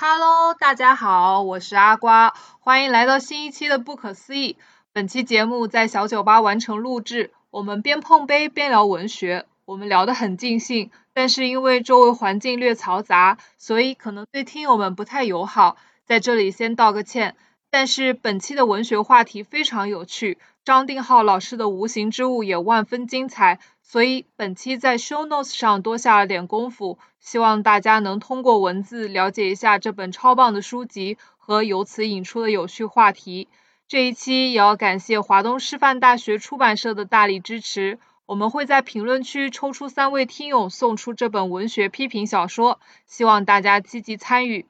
Hello，大家好，我是阿瓜，欢迎来到新一期的不可思议。本期节目在小酒吧完成录制，我们边碰杯边聊文学，我们聊得很尽兴，但是因为周围环境略嘈杂，所以可能对听友们不太友好，在这里先道个歉。但是本期的文学话题非常有趣，张定浩老师的无形之物也万分精彩，所以本期在 show notes 上多下了点功夫，希望大家能通过文字了解一下这本超棒的书籍和由此引出的有趣话题。这一期也要感谢华东师范大学出版社的大力支持，我们会在评论区抽出三位听友送出这本文学批评小说，希望大家积极参与。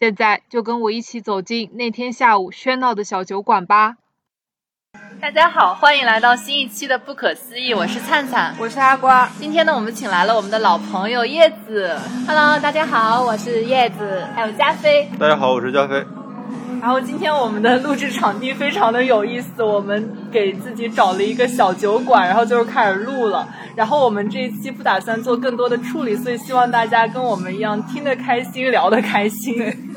现在就跟我一起走进那天下午喧闹的小酒馆吧。大家好，欢迎来到新一期的不可思议，我是灿灿，我是阿瓜。今天呢，我们请来了我们的老朋友叶子。Hello，大家好，我是叶子，还有加菲。大家好，我是加菲。然后今天我们的录制场地非常的有意思，我们给自己找了一个小酒馆，然后就是开始录了。然后我们这一期不打算做更多的处理，所以希望大家跟我们一样听得开心，聊得开心。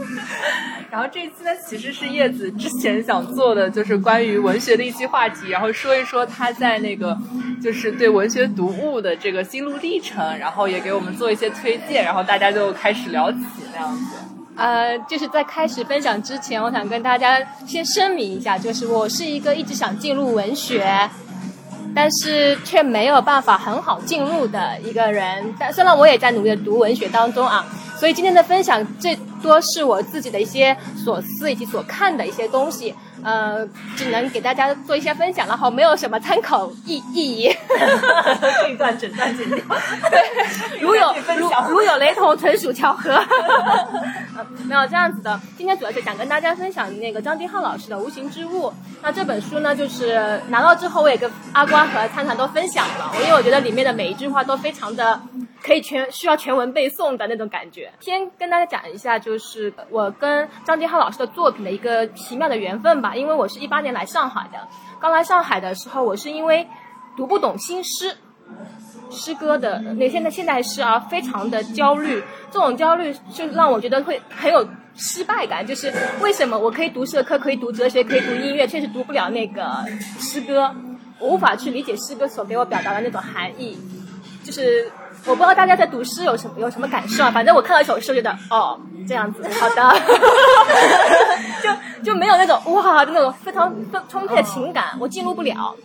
然后这一期呢，其实是叶子之前想做的，就是关于文学的一期话题，然后说一说他在那个就是对文学读物的这个心路历程，然后也给我们做一些推荐，然后大家就开始聊起那样子。呃，就是在开始分享之前，我想跟大家先声明一下，就是我是一个一直想进入文学，但是却没有办法很好进入的一个人。但虽然我也在努力的读文学当中啊，所以今天的分享最多是我自己的一些所思以及所看的一些东西。呃，只能给大家做一些分享，然后没有什么参考意意义。这一段整段剪掉。对，如有 如如有雷同，纯属巧合。没有这样子的。今天主要是想跟大家分享那个张丁浩老师的《无形之物》。那这本书呢，就是拿到之后，我也跟阿瓜和灿灿都分享了。因为我觉得里面的每一句话都非常的可以全需要全文背诵的那种感觉。先跟大家讲一下，就是我跟张丁浩老师的作品的一个奇妙的缘分吧。因为我是一八年来上海的，刚来上海的时候，我是因为读不懂新诗，诗歌的那现在现代诗啊，非常的焦虑。这种焦虑就让我觉得会很有失败感，就是为什么我可以读社科，可以读哲学，可以读音乐，确实读不了那个诗歌，我无法去理解诗歌所给我表达的那种含义，就是。我不知道大家在读诗有什么有什么感受啊？反正我看到一首诗，觉得哦这样子，好的，就就没有那种哇那种非常充沛的情感，我进入不了，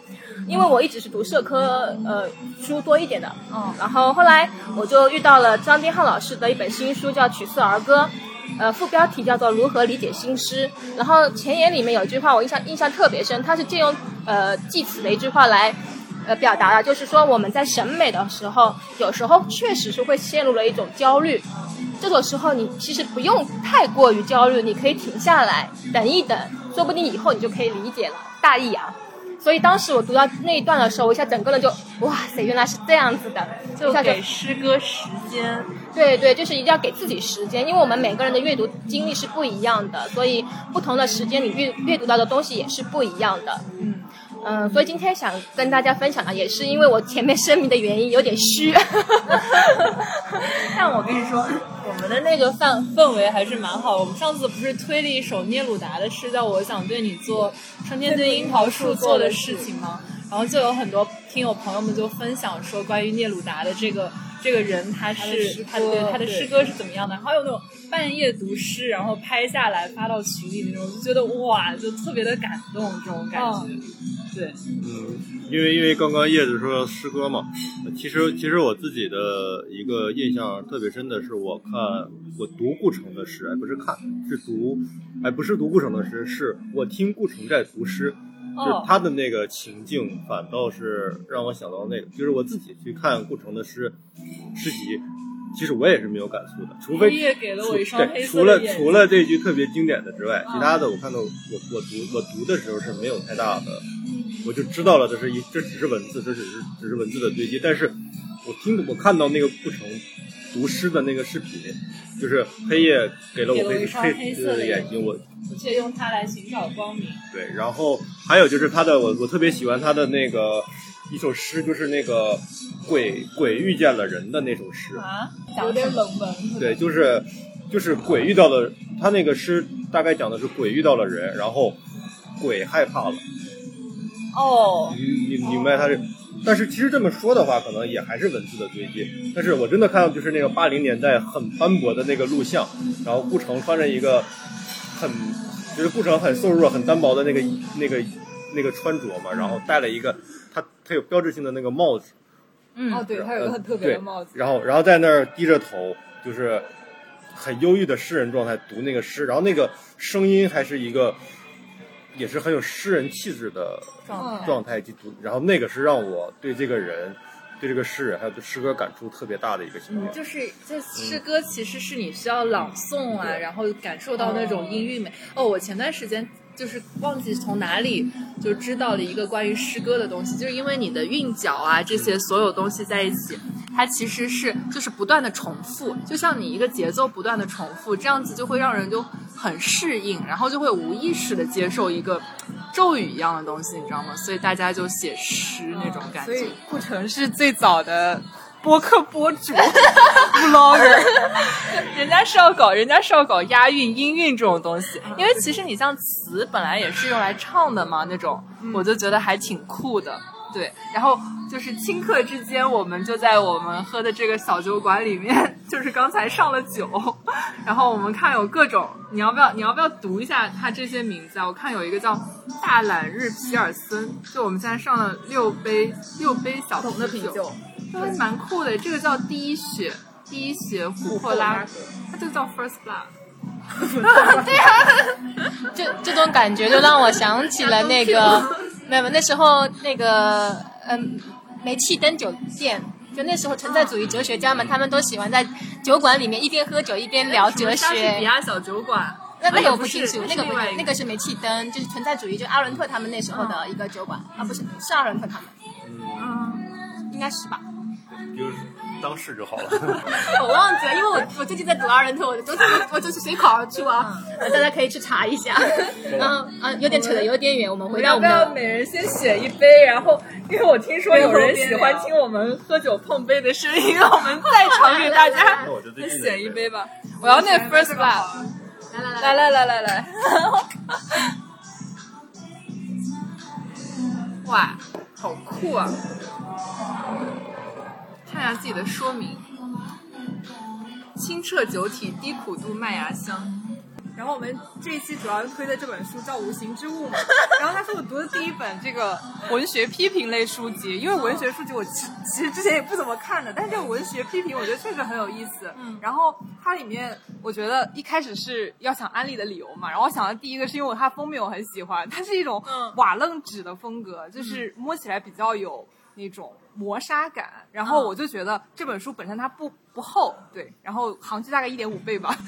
因为我一直是读社科呃书多一点的，嗯，然后后来我就遇到了张丁浩老师的一本新书，叫《曲色儿歌》，呃副标题叫做《如何理解新诗》，然后前言里面有一句话我印象印象特别深，他是借用呃济慈的一句话来。呃，表达的就是说，我们在审美的时候，有时候确实是会陷入了一种焦虑。这种时候，你其实不用太过于焦虑，你可以停下来等一等，说不定以后你就可以理解了大意啊。所以当时我读到那一段的时候，我一下整个人就哇塞，原来是这样子的，就给诗歌时间。对对，就是一定要给自己时间，因为我们每个人的阅读经历是不一样的，所以不同的时间你阅阅读到的东西也是不一样的。嗯。嗯，所以今天想跟大家分享的，也是因为我前面声明的原因有点虚。但我跟你说，我们的那个氛氛围还是蛮好。我们上次不是推了一首聂鲁达的诗，叫《我想对你做春天对樱桃树做的事情》吗？然后就有很多听友朋友们就分享说，关于聂鲁达的这个。这个人他是他对他的诗歌是怎么样的？还有那种半夜读诗，然后拍下来发到群里那种，就觉得哇，就特别的感动这种感觉。对，嗯，因为因为刚刚叶子说诗歌嘛，其实其实我自己的一个印象特别深的是，我看我读顾城的诗，而不是看，是读，哎，不是读顾城的诗，是我听顾城在读诗。就他的那个情境，反倒是让我想到那个，就是我自己去看顾城的诗诗集，其实我也是没有感触的，除非对，除了除了这句特别经典的之外，其他的我看到我我读我读的时候是没有太大的，我就知道了这是一这只是文字，这只是只是文字的堆积，但是我听我看到那个顾城读诗的那个视频，就是黑夜给了我黑黑色的眼睛，我。却用它来寻找光明。对，然后还有就是他的，我我特别喜欢他的那个一首诗，就是那个鬼鬼遇见了人的那首诗啊，有点冷门。对，就是就是鬼遇到了他那个诗，大概讲的是鬼遇到了人，然后鬼害怕了。哦，你你明白他是？但是其实这么说的话，可能也还是文字的堆积。但是我真的看到就是那个八零年代很斑驳的那个录像，然后顾城穿着一个很就是顾城很瘦弱、很单薄的那个那个那个穿着嘛，然后戴了一个他他有标志性的那个帽子，嗯，哦，对，他有一个很特别的帽子。然后然后在那儿低着头，就是很忧郁的诗人状态读那个诗，然后那个声音还是一个也是很有诗人气质的状态状态去读，然后那个是让我对这个人、对这个诗人还有对诗歌感触特别大的一个情节。就是这诗歌其实是你需要朗诵啊，然后感受到那种音韵美。哦，我前段时间就是忘记从哪里就知道了一个关于诗歌的东西，就是因为你的韵脚啊这些所有东西在一起，它其实是就是不断的重复，就像你一个节奏不断的重复，这样子就会让人就很适应，然后就会无意识的接受一个咒语一样的东西，你知道吗？所以大家就写诗那种感觉。所以顾城是最早的播客博主 vlogger。人家是要搞，人家是要搞押韵、音韵这种东西，因为其实你像词本来也是用来唱的嘛，那种我就觉得还挺酷的。对，然后就是顷刻之间，我们就在我们喝的这个小酒馆里面，就是刚才上了酒，然后我们看有各种，你要不要你要不要读一下它这些名字啊？我看有一个叫大懒日皮尔森，就我们现在上了六杯六杯小桶的啤酒还蛮酷的。这个叫第一血，第一血琥珀拉格，它就叫 First Blood。对呀、就这种感觉就让我想起了 那个，没有那时候那个嗯，煤气灯酒店。就那时候存在主义哲学家们，他们都喜欢在酒馆里面一边喝酒一边聊哲莎士比。亚小酒馆。那那个我不清楚，那个不那个是煤气灯，就是存在主义，就阿伦特他们那时候的一个酒馆啊，不是是阿伦特他们，嗯，应该是吧？就是当是就好了。我忘记了，因为我我最近在读二人头，我就是我就是随口而出啊，呃大家可以去查一下。嗯嗯，有点扯的有点远，我们回到我们要每人先选一杯？然后，因为我听说有人喜欢听我们喝酒碰杯的声音，让 我们再尝给大家那我就最近选一杯吧。我要那 First Blood。来来来来来来来，哇，好酷啊！看一下自己的说明：清澈酒体，低苦度麦芽香。然后我们这一期主要推的这本书叫《无形之物》嘛，然后它是我读的第一本这个文学批评类书籍，因为文学书籍我其其实之前也不怎么看的，但是这个文学批评我觉得确实很有意思。嗯，然后它里面我觉得一开始是要想安利的理由嘛，然后我想的第一个是因为它封面我很喜欢，它是一种瓦楞纸的风格，就是摸起来比较有。那种磨砂感，然后我就觉得这本书本身它不不厚，对，然后行距大概一点五倍吧，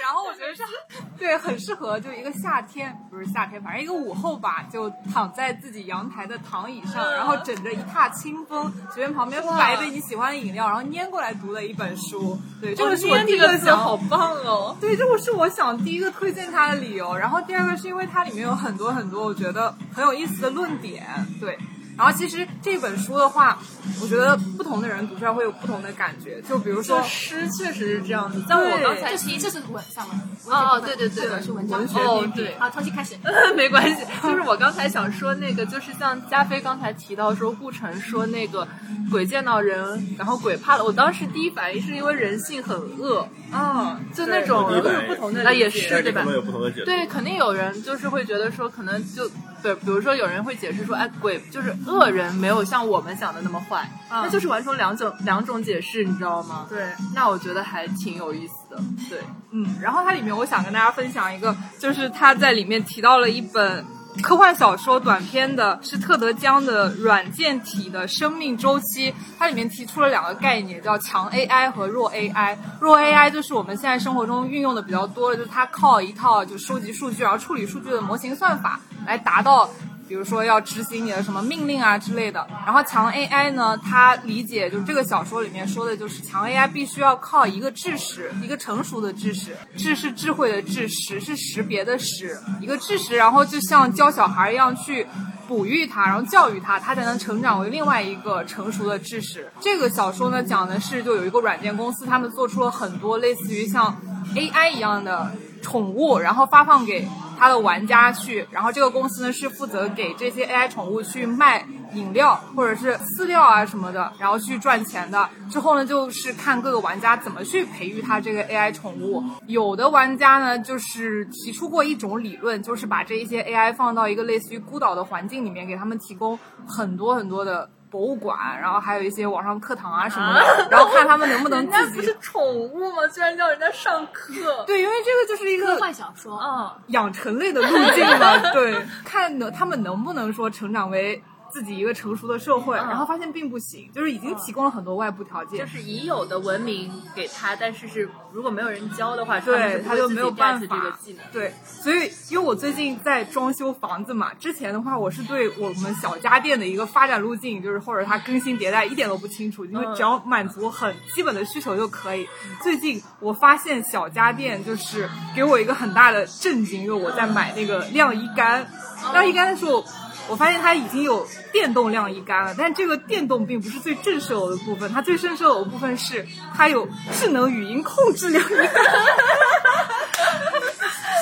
然后我觉得是，对，很适合就一个夏天，不是夏天，反正一个午后吧，就躺在自己阳台的躺椅上，然后枕着一榻清风，随便旁边摆杯你喜欢的饮料，然后拈过来读的一本书。对，这个是我第一个词想好棒哦！对，这个是我想第一个推荐它的理由。然后第二个是因为它里面有很多很多我觉得很有意思的论点。对，然后其实这本书的话，我觉得不同的人读出来会有不同的感觉。就比如说说，诗确实是这样子，但我刚才这是这是文上文哦哦对对对是文章文学哦对好，重新开始。没关系，就是我刚才想说那个，就是像加菲刚才提到说，顾城说那个鬼见到人，然后鬼怕了。我当时第一反应是因为人性很恶，啊，就那种对会有不同的那也是对吧有不同的解读。对，肯定有人就是会觉得说，可能就对，比如说有人会解释说，哎，鬼就是恶人，没有像我们想的那么坏，嗯那就是完成两种两种解释，你知道吗？对。那我觉得还挺有意思的，对。嗯，然后它里面我想跟大家分享一个，就是他在里面提到了一本科幻小说短篇的，是特德·江的《软件体的生命周期》。它里面提出了两个概念，叫强 AI 和弱 AI。弱 AI 就是我们现在生活中运用的比较多的，就是它靠一套就收集数据然后处理数据的模型算法来达到。比如说要执行你的什么命令啊之类的。然后强 AI 呢，它理解就是这个小说里面说的，就是强 AI 必须要靠一个知识，一个成熟的知识，智是智慧的智，识是识别的识，一个知识，然后就像教小孩一样去哺育它，然后教育它，它才能成长为另外一个成熟的知识。这个小说呢，讲的是就有一个软件公司，他们做出了很多类似于像 AI 一样的宠物，然后发放给他的玩家去。然后这个公司呢是负责给这些 AI 宠物去卖饮料或者是饲料啊什么的，然后去赚钱的。之后呢，就是看各个玩家怎么去培育它这个 AI 宠物。有的玩家呢，就是提出过一种理论，就是把这一些 AI 放到一个类似于孤岛的环境里面，给他们提供很多很多的。博物馆，然后还有一些网上课堂啊什么的，然后看他们能不能自己。不是宠物吗？居然叫人家上课。对，因为这个就是一个科幻想说，嗯，养成类的路径嘛。对，看能他们能不能说成长为。自己一个成熟的社会，然后发现并不行，就是已经提供了很多外部条件，就是已有的文明给他，但是是如果没有人教的话，对他就没有办法。这个技能。对，所以因为我最近在装修房子嘛，之前的话我是对我们小家电的一个发展路径，就是或者它更新迭代一点都不清楚，因为只要满足很基本的需求就可以。最近我发现小家电就是给我一个很大的震惊，因为我在买那个晾衣杆，晾衣杆的时候。我发现它已经有电动晾衣杆了，但这个电动并不是最震慑我的部分，它最震慑我的部分是它有智能语音控制晾衣杆。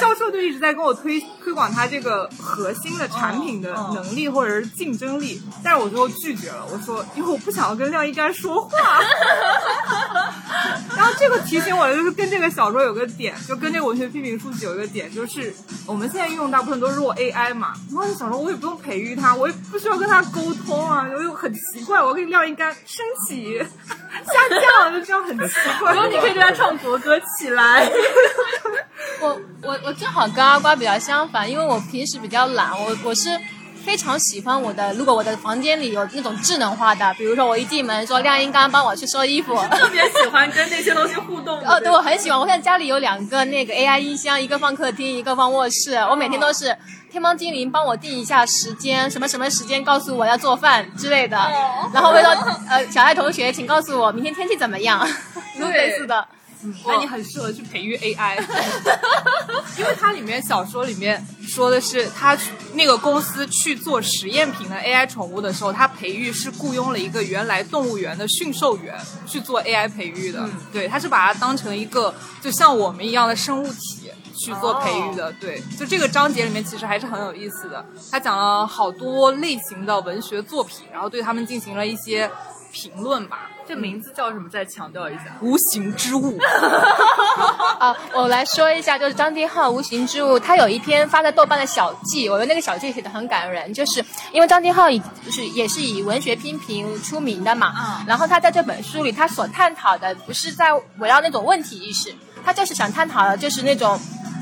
销售就一直在跟我推推广他这个核心的产品的能力或者是竞争力，但是我最后拒绝了，我说因为我不想要跟晾衣杆说话。然后这个提醒我的就是跟这个小说有个点，就跟这个文学批评书籍有一个点，就是我们现在运用大部分都是弱 AI 嘛，然后就想说我也不用培育它，我也不需要跟它沟通啊，我又很奇怪，我可以晾衣杆升起、下降，就这样很奇怪。然后你可以对它唱国歌起来。我我我正好跟阿瓜比较相反，因为我平时比较懒，我我是非常喜欢我的，如果我的房间里有那种智能化的，比如说我一进门说晾衣杆帮我去收衣服，特别喜欢跟那些东西互动。哦，对，我很喜欢。我现在家里有两个那个 AI 音箱，一个放客厅，一个放卧室。我每天都是天猫精灵帮我定一下时间，什么什么时间告诉我要做饭之类的。然后为了呃小爱同学，请告诉我明天天气怎么样，类似的。那你很适合去培育 AI，因为它里面小说里面说的是，他那个公司去做实验品的 AI 宠物的时候，他培育是雇佣了一个原来动物园的驯兽员去做 AI 培育的。对，他是把它当成一个就像我们一样的生物体去做培育的。对，就这个章节里面其实还是很有意思的，他讲了好多类型的文学作品，然后对他们进行了一些评论吧。这名字叫什么？再强调一下，无形之物。啊，我来说一下，就是张天浩《无形之物》，他有一篇发在豆瓣的小记，我觉得那个小记写的很感人，就是因为张天浩以就是也是以文学批评出名的嘛。嗯。然后他在这本书里，他所探讨的不是在围绕那种问题意识，他就是想探讨的就是那种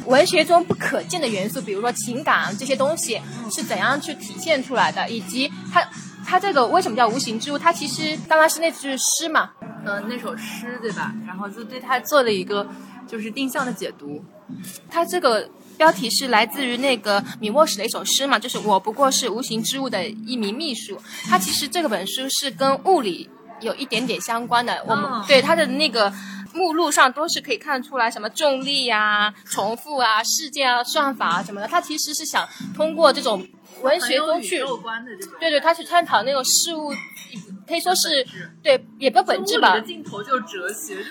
文学中不可见的元素，比如说情感这些东西是怎样去体现出来的，以及他。它这个为什么叫无形之物？它其实当然是那句诗嘛，呃，那首诗对吧？然后就对它做了一个就是定向的解读。它这个标题是来自于那个米沃什的一首诗嘛，就是我不过是无形之物的一名秘书。它其实这个本书是跟物理有一点点相关的。我们对它的那个目录上都是可以看出来什么重力啊、重复啊、事件啊、算法啊什么的。它其实是想通过这种。文学中去，对对，他去探讨那种事物，可以说是对，也不本质吧。镜头就哲学。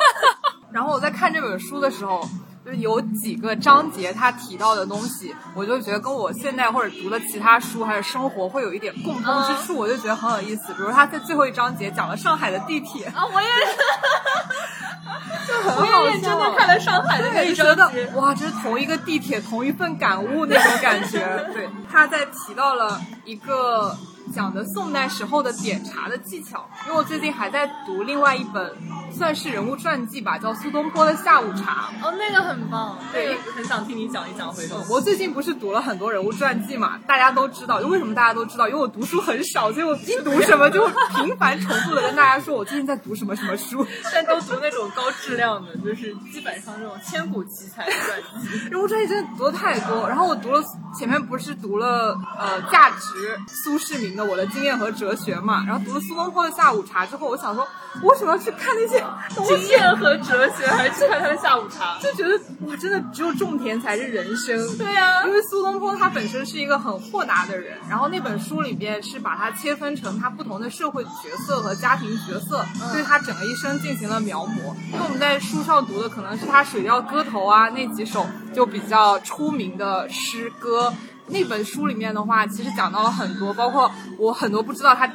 然后我在看这本书的时候，就有几个章节他提到的东西，我就觉得跟我现在或者读的其他书还有生活会有一点共通之处，我就觉得很有意思。比如他在最后一章节讲了上海的地铁啊，我也。我也认真的看了上海的那一章节，哇，这是同一个地铁，同一份感悟那种感觉。对，他在提到了一个。讲的宋代时候的点茶的技巧，因为我最近还在读另外一本，算是人物传记吧，叫苏东坡的下午茶。哦，那个很棒，对，很想听你讲一讲。回头我最近不是读了很多人物传记嘛，大家都知道，为什么大家都知道？因为我读书很少，所以我一读什么就频繁重复的跟大家说，我最近在读什么什么书。但都读那种高质量的，就是基本上这种千古奇才的传记。人物传记真的读的太多，然后我读了前面不是读了呃价值苏世民的。我的经验和哲学嘛，然后读了苏东坡的下午茶之后，我想说，为什么要去看那些经验和哲学，还是去看他的下午茶，就觉得哇，真的只有种田才是人生。对呀、因为苏东坡他本身是一个很豁达的人，然后那本书里边是把他切分成他不同的社会角色和家庭角色，对他整个一生进行了描摹。因为我们在书上读的可能是他《水调歌头》啊那几首就比较出名的诗歌。那本书里面的话，其实讲到了很多，包括我很多不知道他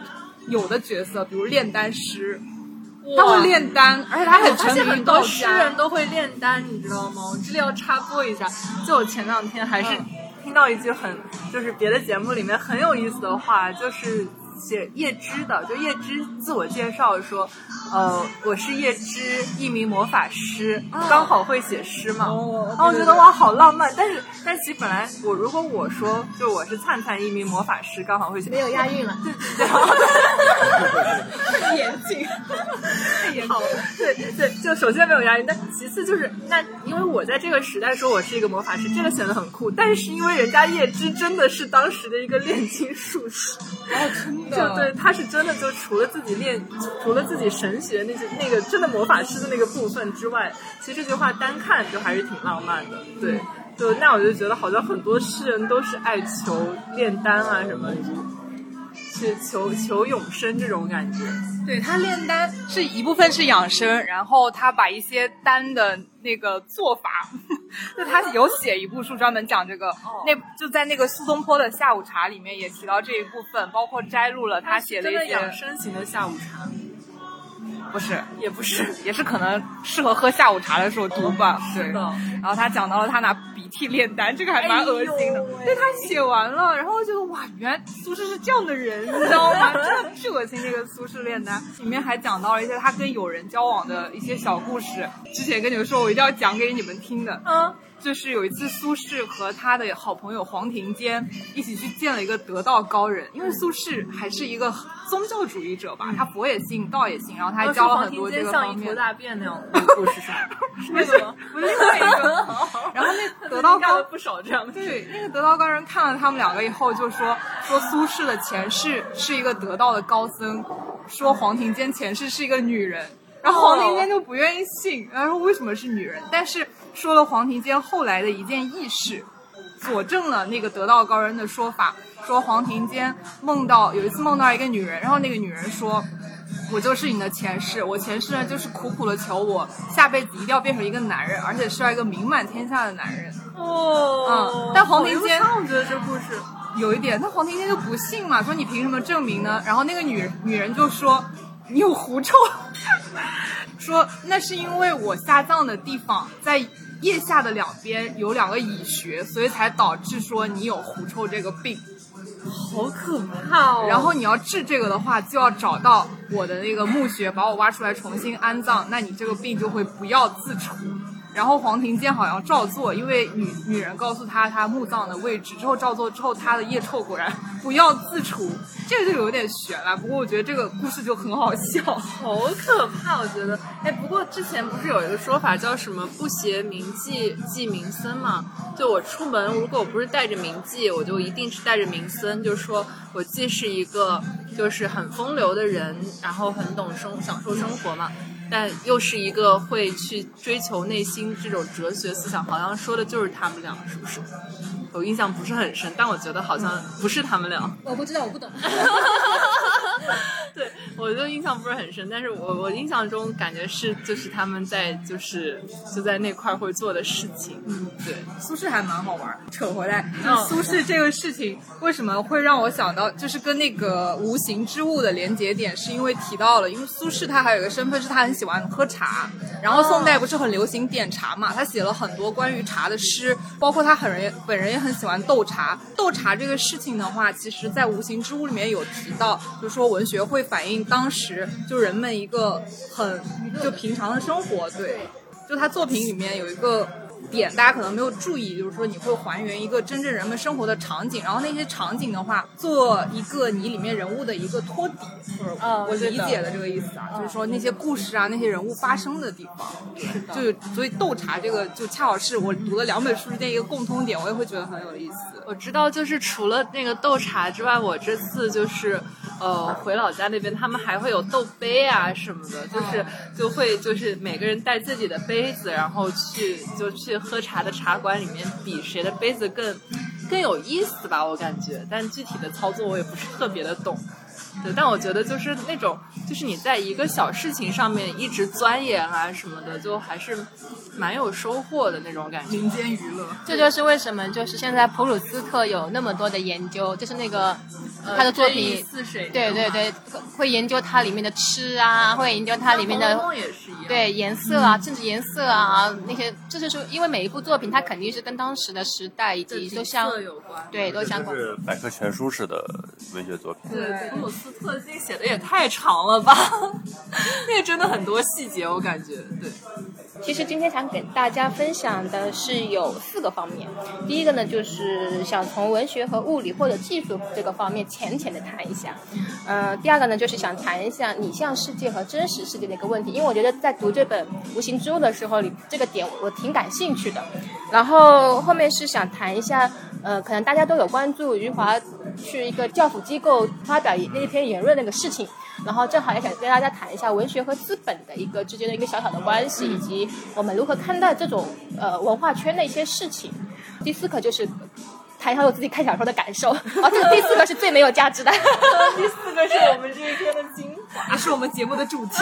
有的角色，比如炼丹师，他会炼丹，而且他很沉迷于很。多诗人都会炼丹，你知道吗？我这里要插播一下，就我前两天还是听到一句很，就是别的节目里面很有意思的话，就是写叶芝的，就叶芝自我介绍说，呃，我是叶芝，一名魔法师，刚好会写诗嘛。哦然后我觉得哇，好浪漫。但是，但其实本来我如果我说，就我是灿灿，一名魔法师，刚好会写，没有押韵了。太严谨，太严谨。对对，就首先没有押韵，但其次就是那，因为我在这个时代说我是一个魔法师，这个显得很酷。但是因为人家叶芝真的是当时的一个炼金术士，哦，真就对，他是真的就除了自己练，除了自己神学那些那个真的魔法师的那个部分之外，其实这句话单看就还是挺浪漫的。对，就那我就觉得好像很多诗人都是爱求炼丹啊什么，去求求永生这种感觉。对他炼丹是一部分是养生，然后他把一些丹的那个做法，就他有写一部书专门讲这个，那就在那个苏东坡的下午茶里面也提到这一部分，包括摘录了他写的一些养生型的下午茶，不是，也不是。也是可能适合喝下午茶的时候读吧。对，然后他讲到了他拿鼻涕炼丹，这个还蛮恶心的。对他写完了，然后就哇，原来苏轼是这样的人，你知道吗？真的巨恶心。这个苏轼炼丹里面还讲到了一些他跟友人交往的一些小故事，之前跟你们说，我一定要讲给你们听的。嗯，就是有一次苏轼和他的好朋友黄庭坚一起去见了一个得道高人，因为苏轼还是一个宗教主义者吧，他佛也信，道也信，然后他还教了很多这个像一坨方面的。大便那样 的故事上，是那个吗？不是另外一个，然后那得道高 干了不少这样。对那个得道高人看了他们两个以后，就说说苏轼的前世是一个得道的高僧，说黄庭坚前世是一个女人，然后黄庭坚就不愿意信，然后说为什么是女人？但是说了黄庭坚后来的一件轶事，佐证了那个得道高人的说法，说黄庭坚梦到有一次梦到一个女人，然后那个女人说。我就是你的前世，我前世呢就是苦苦的求我下辈子一定要变成一个男人，而且是要一个名满天下的男人。哦嗯但黄庭坚我觉得这故事，有一点，但黄庭坚就不信嘛，说你凭什么证明呢？然后那个女女人就说你有狐臭，说那是因为我下葬的地方在腋下的两边有两个蚁穴，所以才导致说你有狐臭这个病。好可怕哦。然后你要治这个的话，就要找到我的那个墓穴，把我挖出来重新安葬，那你这个病就会不药自除。然后黄庭坚好像照做，因为女女人告诉他他墓葬的位置之后照做之后，他的腋臭果然不药自除，这个就有点悬了。不过我觉得这个故事就很好笑。好可怕，我觉得。哎，不过之前不是有一个说法叫什么“不携名妓祭名僧”吗？就我出门，如果我不是带着名妓，我就一定是带着名僧。就是说我既是一个就是很风流的人，然后很懂生享受生活嘛，但又是一个会去追求内心这种哲学思想。好像说的就是他们俩，是不是？我印象不是很深，但我觉得好像不是他们俩。我不知道，我不懂。对，我就印象不是很深，但是我我印象中感觉是就是他们在就是就在那块儿会做的事情，嗯，对，苏轼还蛮好玩。扯回来，苏轼这个事情为什么会让我想到，就是跟那个无形之物的连接点，是因为提到了，因为苏轼他还有一个身份是他很喜欢喝茶，然后宋代不是很流行点茶嘛，他写了很多关于茶的诗，包括他很人本人也很喜欢斗茶。斗茶这个事情的话，其实在无形之物里面有提到，就是说文学会反映当时就人们一个很就平常的生活，对。就他作品里面有一个点，大家可能没有注意，就是说你会还原一个真正人们生活的场景，然后那些场景的话，做一个你里面人物的一个托底，或者嗯我理解的这个意思啊，就是说那些故事啊，那些人物发生的地方，就所以斗茶这个就恰好是我读了两本书之间一个共通点，我也会觉得很有意思。我知道，就是除了那个斗茶之外，我这次就是呃回老家那边，他们还会有斗杯啊什么的，就是就会就是每个人带自己的杯子，然后去就去喝茶的茶馆里面比谁的杯子更更有意思吧，我感觉，但具体的操作我也不是特别的懂。对，但我觉得就是那种，就是你在一个小事情上面一直钻研啊什么的，就还是蛮有收获的那种感觉。民间娱乐，这就是为什么就是现在普鲁斯特有那么多的研究，就是那个他的作品，似水，对对对，会研究它里面的吃啊，会研究它里面的对颜色啊，政治颜色啊那些，这就是因为每一部作品它肯定是跟当时的时代以及都相有关，对都相关。是百科全书式的文学作品。对，普鲁斯特这写的也太长了吧？那个真的很多细节，我感觉对。其实今天想给大家分享的是有四个方面。第一个呢，就是想从文学和物理或者技术这个方面浅浅的谈一下。呃，第二个呢，就是想谈一下拟像世界和真实世界的一个问题，因为我觉得在读这本《无形之物》的时候，里这个点我挺感兴趣的。然后后面是想谈一下，呃，可能大家都有关注余华去一个教辅机构发表那一篇言论那个事情。然后正好也想跟大家谈一下文学和资本的一个之间的一个小小的关系，以及我们如何看待这种呃文化圈的一些事情。第四个就是谈一下我自己看小说的感受。啊，这个第四个是最没有价值的。第四个是我们这一天的精华，也是我们节目的主题。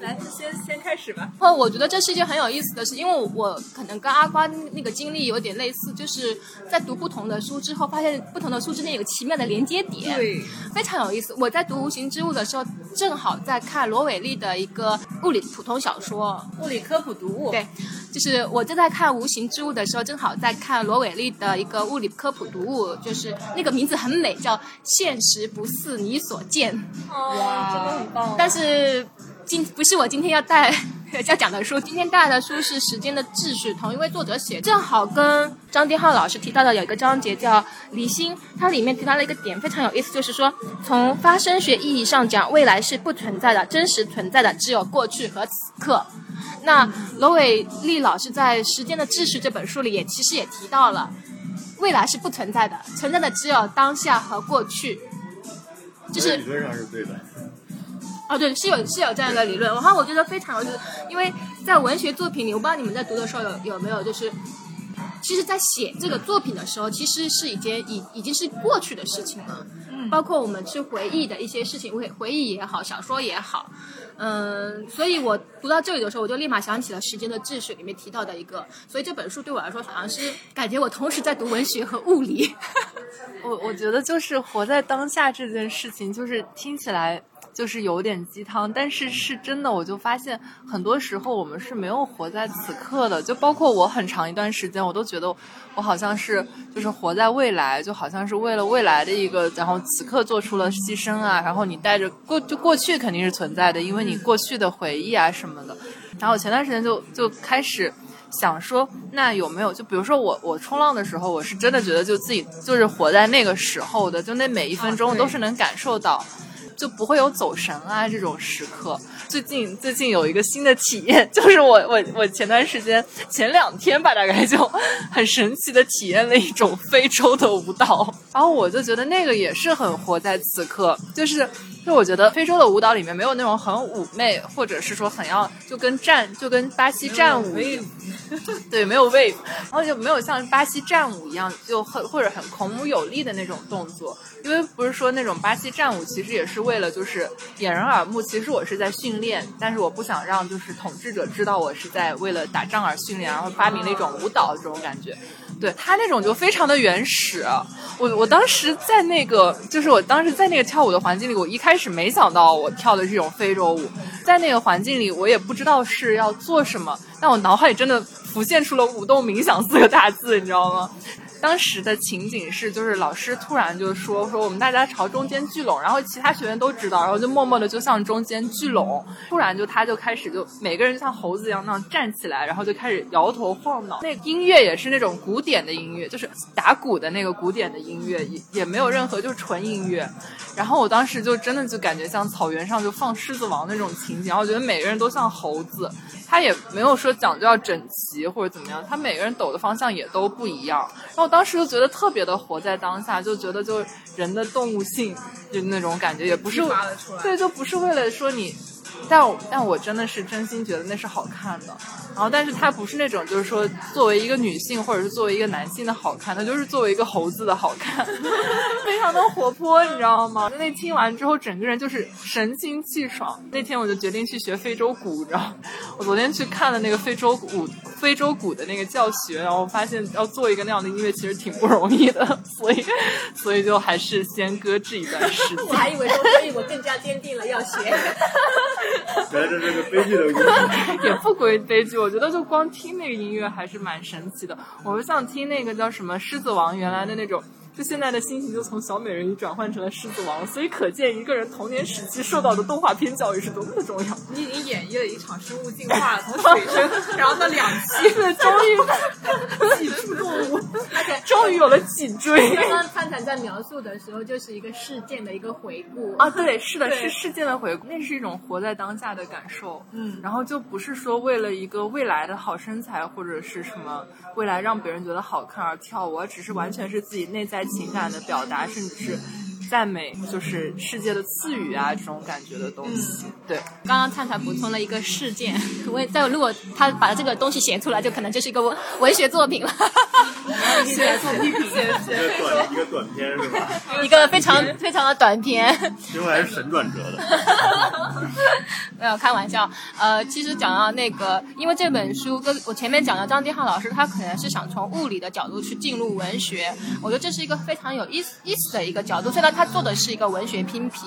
来，先先开始吧。哦，我觉得这是一件很有意思的事，因为我可能跟阿瓜那个经历有点类似，就是在读不同的书之后，发现不同的书之间有个奇妙的连接点，对，非常有意思。我在读《无形之物》的时候，正好在看罗伟丽的一个物理普通小说《物理科普读物》。对，就是我正在看《无形之物》的时候，正好在看罗伟丽的一个物理科普读物，就是那个名字很美，叫《现实不似你所见》。哇，真的很棒。但是。今不是我今天要带 要讲的书，今天带的书是《时间的秩序》，同一位作者写，正好跟张天浩老师提到的有一个章节叫“离心”，它里面提到了一个点非常有意思，就是说从发生学意义上讲，未来是不存在的，真实存在的只有过去和此刻。那罗伟丽老师在《时间的秩序》这本书里也其实也提到了，未来是不存在的，存在的只有当下和过去。就是理论上是对的。哦，对，是有是有这样一个理论，然后我觉得非常有意思，因为在文学作品里，我不知道你们在读的时候有有没有，就是其实，在写这个作品的时候，其实是已经已已经是过去的事情了，嗯，包括我们去回忆的一些事情，回回忆也好，小说也好，嗯，所以我读到这里的时候，我就立马想起了《时间的秩序》里面提到的一个，所以这本书对我来说，好像是感觉我同时在读文学和物理。我我觉得就是活在当下这件事情，就是听起来。就是有点鸡汤，但是是真的。我就发现很多时候我们是没有活在此刻的，就包括我很长一段时间，我都觉得我好像是就是活在未来，就好像是为了未来的一个，然后此刻做出了牺牲啊。然后你带着过就过去肯定是存在的，因为你过去的回忆啊什么的。然后前段时间就就开始想说，那有没有就比如说我我冲浪的时候，我是真的觉得就自己就是活在那个时候的，就那每一分钟都是能感受到。就不会有走神啊这种时刻。最近最近有一个新的体验，就是我我我前段时间前两天吧，大概就很神奇的体验了一种非洲的舞蹈，然后我就觉得那个也是很活在此刻，就是就我觉得非洲的舞蹈里面没有那种很妩媚，或者是说很要就跟战就跟巴西战舞，对，没有 wave，然后就没有像巴西战舞一样就很或者很孔武有力的那种动作。因为不是说那种巴西战舞，其实也是为了就是掩人耳目。其实我是在训练，但是我不想让就是统治者知道我是在为了打仗而训练，然后发明了一种舞蹈这种感觉。对他那种就非常的原始。我我当时在那个就是我当时在那个跳舞的环境里，我一开始没想到我跳的这种非洲舞，在那个环境里我也不知道是要做什么，但我脑海里真的浮现出了舞动冥想四个大字，你知道吗？当时的情景是，就是老师突然就说说我们大家朝中间聚拢，然后其他学员都知道，然后就默默的就向中间聚拢。突然就他就开始就每个人就像猴子一样那样站起来，然后就开始摇头晃脑。那音乐也是那种古典的音乐，就是打鼓的那个古典的音乐，也也没有任何就是纯音乐。然后我当时就真的就感觉像草原上就放狮子王那种情景，然后我觉得每个人都像猴子。他也没有说讲究要整齐或者怎么样，他每个人抖的方向也都不一样。然后我当时就觉得特别的活在当下，就觉得就人的动物性就那种感觉，也不是对，就不是为了说你。但我但我真的是真心觉得那是好看的，然后但是它不是那种就是说作为一个女性或者是作为一个男性的好看，它就是作为一个猴子的好看，非常的活泼，你知道吗？那听完之后整个人就是神清气爽。那天我就决定去学非洲鼓，你知道，我昨天去看了那个非洲鼓非洲鼓的那个教学，然后发现要做一个那样的音乐其实挺不容易的，所以所以就还是先搁置一段时间。我还以为说，所以我更加坚定了要学。原来这是个悲剧的故事，也不归悲剧。我觉得就光听那个音乐还是蛮神奇的。我就想听那个叫什么《狮子王》原来的那种。就现在的心情就从小美人鱼转换成了狮子王，所以可见一个人童年时期受到的动画片教育是多么的重要。你已经演绎了一场生物进化，从水生，然后到两栖，终于 脊柱动物，终于有了脊椎。刚刚灿灿在描述的时候，就是一个事件的一个回顾啊，对，是的，是事件的回顾，那是一种活在当下的感受。嗯，然后就不是说为了一个未来的好身材或者是什么未来让别人觉得好看而跳舞，而只是完全是自己内在。情感的表达，甚至是赞美，就是世界的赐予啊，这种感觉的东西。对，刚刚灿灿补充了一个事件，我也在如果他把这个东西写出来，就可能就是一个文文学作品了。写作品，写写一个短一个短片是吧？一个非常非常的短片。因为还是神转折的。没有开玩笑，呃，其实讲到那个，因为这本书跟我前面讲的张帝浩老师，他可能是想从物理的角度去进入文学，我觉得这是一个非常有意思意思的一个角度。虽然他做的是一个文学拼皮，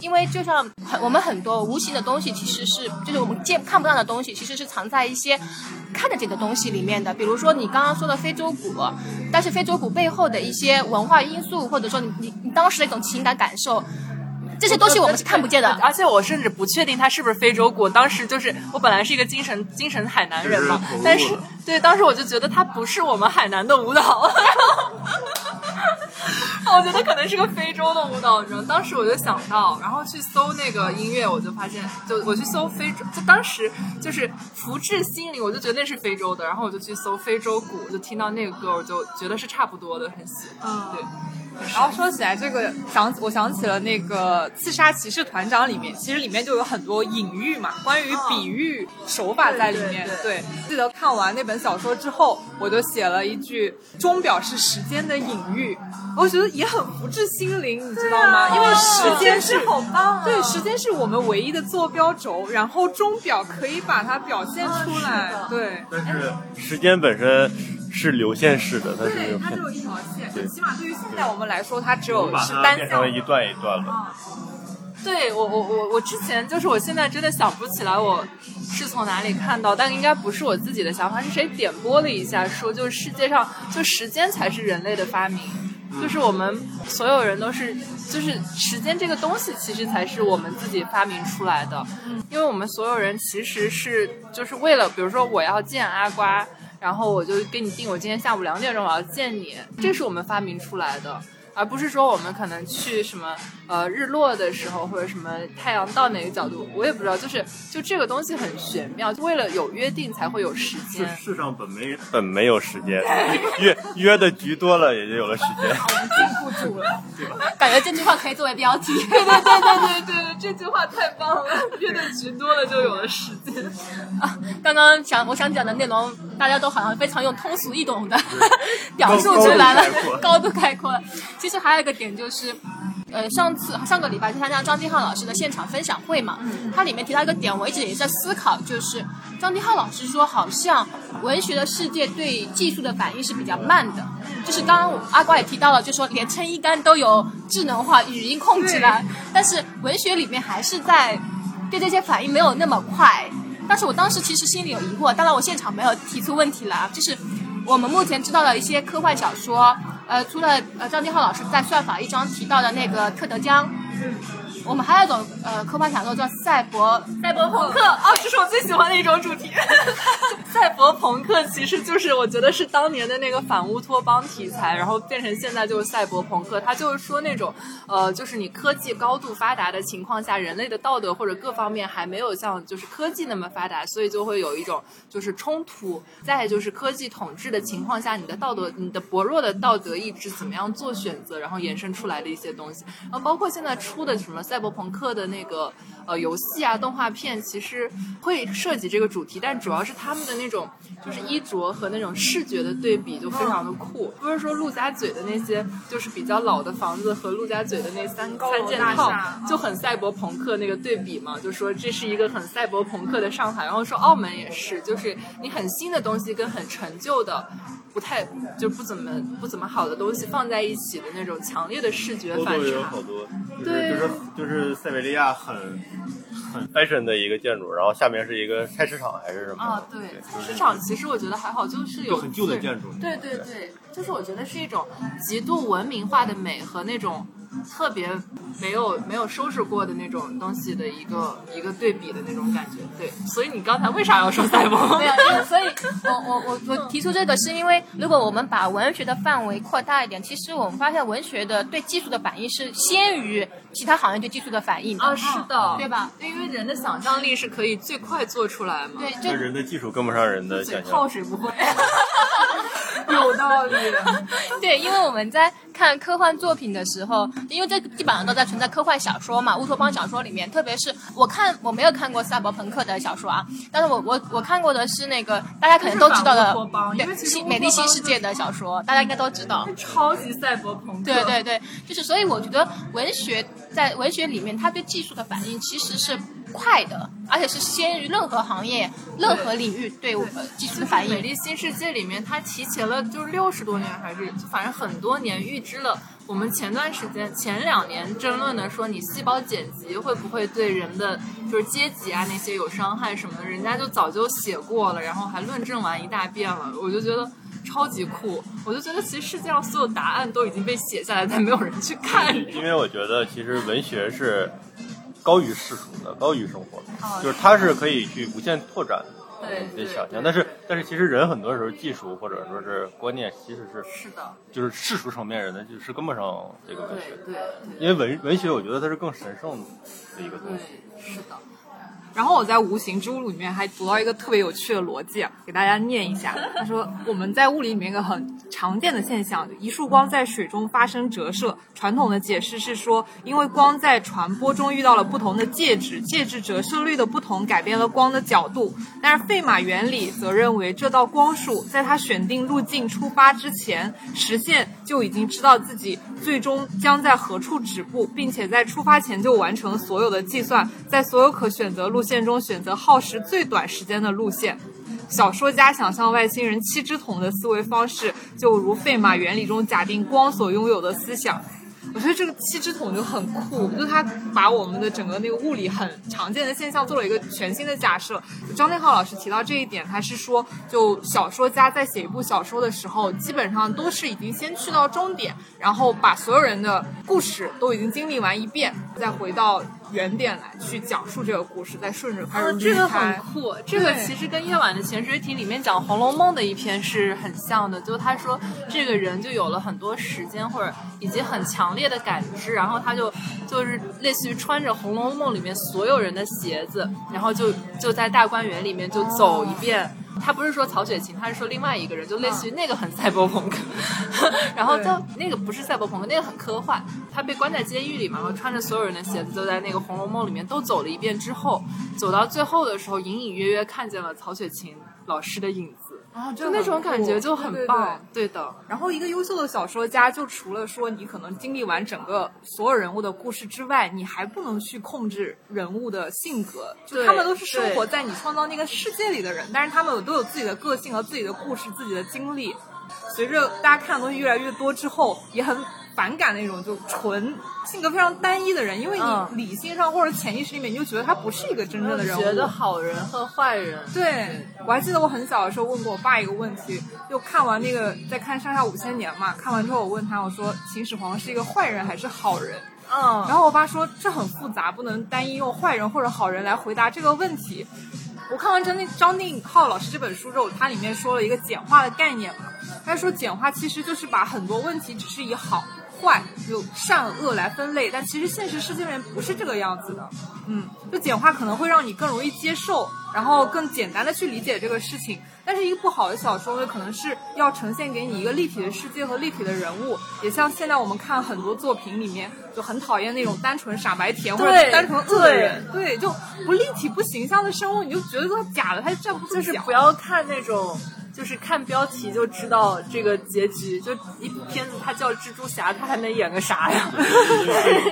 因为就像很我们很多无形的东西，其实是就是我们见看不到的东西，其实是藏在一些看得见的东西里面的。比如说你刚刚说的非洲鼓，但是非洲鼓背后的一些文化因素，或者说你你你当时的一种情感感受。这些东西我们是看不见的，而且我甚至不确定他是不是非洲鼓。当时就是我本来是一个精神精神海南人嘛，但是对当时我就觉得他不是我们海南的舞蹈，我觉得可能是个非洲的舞蹈。你知道，当时我就想到，然后去搜那个音乐，我就发现，就我去搜非洲，就当时就是福至心灵，我就觉得那是非洲的，然后我就去搜非洲鼓，就听到那个歌，我就觉得是差不多的，很喜欢，对。然后说起来这个，想我想起了那个《刺杀骑士团长》里面，其实里面就有很多隐喻嘛，关于比喻手法在里面。对，记得看完那本小说之后，我就写了一句“钟表是时间的隐喻”，我觉得也很福至心灵，你知道吗？因为时间是好棒，对，时间是我们唯一的坐标轴，然后钟表可以把它表现出来。对，但是时间本身。是流线式的，它是它只有一条线，起码对于现在我们来说，它只有是单向。变成了一段一段了。对我，我，我，我之前就是，我现在真的想不起来我是从哪里看到，但应该不是我自己的想法，是谁点播了一下，说就是世界上就时间才是人类的发明，就是我们所有人都是，就是时间这个东西其实才是我们自己发明出来的，因为我们所有人其实是就是为了，比如说我要见阿瓜。然后我就给你定，我今天下午两点钟我要见你，这是我们发明出来的。而不是说我们可能去什么呃日落的时候或者什么太阳到哪个角度，我也不知道。就是就这个东西很玄妙，为了有约定才会有时间。世上本没本没有时间，约约的局多了也就有了时间。我们禁不住了，对吧？感觉这句话可以作为标题。对对对对对对，这句话太棒了，约的局多了就有了时间。啊，刚刚想我想讲的内容，大家都好像非常用通俗易懂的表述出来了，高度概括了。其实还有一个点就是，呃，上次上个礼拜去参加张金浩老师的现场分享会嘛，他里面提到一个点，我一直也在思考，就是张金浩老师说，好像文学的世界对技术的反应是比较慢的，就是刚刚阿瓜也提到了，就说连撑衣杆都有智能化语音控制了，但是文学里面还是在对这些反应没有那么快。但是我当时其实心里有疑惑，当然我现场没有提出问题来，就是我们目前知道的一些科幻小说。呃，除了呃张天浩老师在算法一章提到的那个特德江，我们还有一种呃科幻小说叫赛博赛博朋克啊，这是我最喜欢的一种主题。赛博朋克其实就是我觉得是当年的那个反乌托邦题材，然后变成现在就是赛博朋克。它就是说那种呃，就是你科技高度发达的情况下，人类的道德或者各方面还没有像就是科技那么发达，所以就会有一种就是冲突。再就是科技统治的情况下，你的道德、你的薄弱的道德意志怎么样做选择，然后衍生出来的一些东西。然后包括现在出的什么赛博朋克的那个呃游戏啊、动画片，其实会涉及这个主题，但主要是他们的那种就是衣着和那种视觉的对比就非常的酷。不是说陆家嘴的那些就是比较老的房子和陆家嘴的那三三件套就很赛博朋克那个对比嘛，就说这是一个很赛博朋克的上海，然后说澳门也是，就是你很新的东西跟很陈旧的。不太就不怎么不怎么好的东西放在一起的那种强烈的视觉反差。有好多，对，就是就是塞维利亚很很 fashion 的一个建筑，然后下面是一个菜市场还是什么？啊，对，菜市场其实我觉得还好，就是有很旧的建筑。对对对，就是我觉得是一种极度文明化的美和那种。特别没有没有收拾过的那种东西的一个一个对比的那种感觉，对。所以你刚才为啥要说赛博？没有，所以我我我我提出这个是因为，如果我们把文学的范围扩大一点，其实我们发现文学的对技术的反应是先于其他行业对技术的反应啊，是的，对吧？因为人的想象力是可以最快做出来嘛。对，这人的技术跟不上人的想象。泡水不会。有道理。对，因为我们在看科幻作品的时候，因为这基本上都在存在科幻小说嘛，乌托邦小说里面，特别是我看我没有看过赛博朋克的小说啊，但是我我我看过的是那个大家可能都知道的，对，新美丽新世界的小说，大家应该都知道。超级赛博朋克。对对对，就是所以我觉得文学在文学里面，它对技术的反应其实是。快的，而且是先于任何行业、任何领域对我们技术的反应。美丽新世界里面，它提前了就是六十多年，还是反正很多年预知了我们前段时间前两年争论的说你细胞剪辑会不会对人的就是阶级啊那些有伤害什么的，人家就早就写过了，然后还论证完一大遍了。我就觉得超级酷，我就觉得其实世界上所有答案都已经被写下来，但没有人去看。因为我觉得其实文学是。高于世俗的，高于生活，就是它是可以去无限拓展你的想象。但是，但是其实人很多时候技术或者说是观念，其实是是的，就是世俗层面人的，就是跟不上这个文学。对，因为文文学，我觉得它是更神圣的一个东西。是的。然后我在无形之物里面还读到一个特别有趣的逻辑，给大家念一下。他说，我们在物理里面一个很常见的现象，一束光在水中发生折射。传统的解释是说，因为光在传播中遇到了不同的介质，介质折射率的不同改变了光的角度。但是费马原理则认为，这道光束在它选定路径出发之前，实现就已经知道自己最终将在何处止步，并且在出发前就完成所有的计算，在所有可选择路。路线中选择耗时最短时间的路线。小说家想象外星人七只桶的思维方式，就如费马原理中假定光所拥有的思想。我觉得这个七只桶就很酷，就他把我们的整个那个物理很常见的现象做了一个全新的假设。张天浩老师提到这一点，他是说，就小说家在写一部小说的时候，基本上都是已经先去到终点，然后把所有人的故事都已经经历完一遍，再回到。原点来去讲述这个故事，再顺着开始这个很酷，这个其实跟《夜晚的潜水艇》里面讲《红楼梦》的一篇是很像的。就他说，这个人就有了很多时间或者以及很强烈的感知，然后他就就是类似于穿着《红楼梦》里面所有人的鞋子，然后就就在大观园里面就走一遍。他不是说曹雪芹，他是说另外一个人，就类似于那个很赛博朋克，然后就那个不是赛博朋克，那个很科幻。他被关在监狱里嘛，然后穿着所有人的鞋子，就在那个《红楼梦》里面都走了一遍之后，走到最后的时候，隐隐约约看见了曹雪芹老师的影子。啊，就那种感觉就很棒，对的。然后一个优秀的小说家，就除了说你可能经历完整个所有人物的故事之外，你还不能去控制人物的性格。就他们都是生活在你创造那个世界里的人，但是他们都有自己的个性和自己的故事、自己的经历。随着大家看的东西越来越多之后，也很。反感那种就纯性格非常单一的人，因为你理性上或者潜意识里面你就觉得他不是一个真正的人物。觉得好人和坏人。对，我还记得我很小的时候问过我爸一个问题，就看完那个在看《上下五千年》嘛，看完之后我问他，我说秦始皇是一个坏人还是好人？嗯。然后我爸说这很复杂，不能单一用坏人或者好人来回答这个问题。我看完张定张定浩老师这本书之后，他里面说了一个简化的概念嘛，他说简化其实就是把很多问题只是以好。坏有善恶来分类，但其实现实世界里面不是这个样子的。嗯，就简化可能会让你更容易接受，然后更简单的去理解这个事情。但是一个不好的小说呢，可能是要呈现给你一个立体的世界和立体的人物。也像现在我们看很多作品里面，就很讨厌那种单纯傻白甜或者单纯恶的人，对，就不立体不形象的生物，你就觉得他假的，他站不住就是不要看那种。就是看标题就知道这个结局，就一部片子它叫蜘蛛侠，它还能演个啥呀？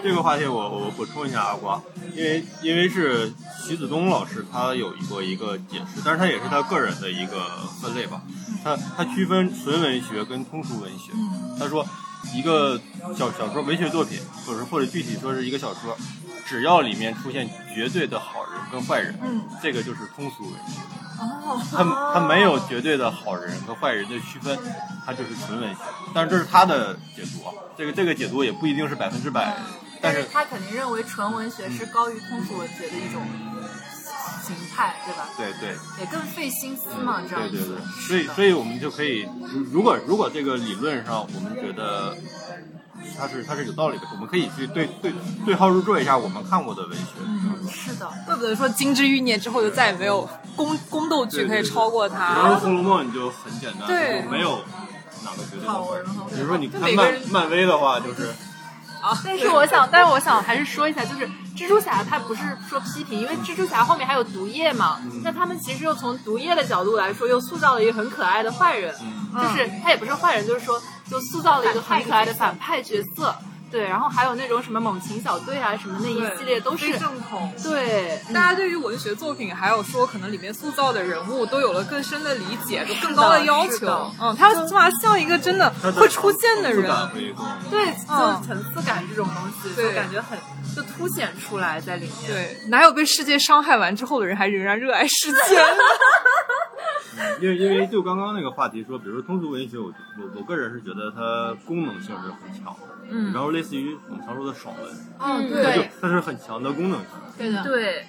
这个话题我我补充一下阿瓜，因为因为是徐子东老师他有一个一个解释，但是他也是他个人的一个分类吧。他他区分纯文学跟通俗文学。他说一个小小说文学作品，或者或者具体说是一个小说，只要里面出现绝对的好人跟坏人，这个就是通俗文学。哦，他他没有绝对的好人和坏人的区分，他就是纯文学。但是这是他的解读啊，这个这个解读也不一定是百分之百。但是他肯定认为纯文学是高于通俗文学的一种形态，对吧？对对，也更费心思嘛，这样对对对，所以所以我们就可以，如果如果这个理论上我们觉得。它是它是有道理的，我们可以去对对对号入座一下我们看过的文学。嗯，是的，怪不得说《金枝欲孽》之后就再也没有宫宫斗剧可以超过它。然后《红楼梦》你就很简单，对，没有哪个绝对好人。比如说你看漫漫威的话，就是啊。但是我想，但是我想还是说一下，就是蜘蛛侠他不是说批评，因为蜘蛛侠后面还有毒液嘛。那他们其实又从毒液的角度来说，又塑造了一个很可爱的坏人，就是他也不是坏人，就是说。就塑造了一个很可爱的反派角色，对，然后还有那种什么猛禽小队啊，什么那一系列都是正统。对，大家对于文学作品，还有说可能里面塑造的人物都有了更深的理解，就更高的要求。嗯，他起码像一个真的会出现的人，对，就层次感这种东西，就感觉很就凸显出来在里面。对，哪有被世界伤害完之后的人还仍然热爱世界？因为因为就刚刚那个话题说，比如说通俗文学，我我我个人是觉得它功能性是很强的，嗯，然后类似于我们常说的爽文，嗯，对，它是很强的功能性，对的，对。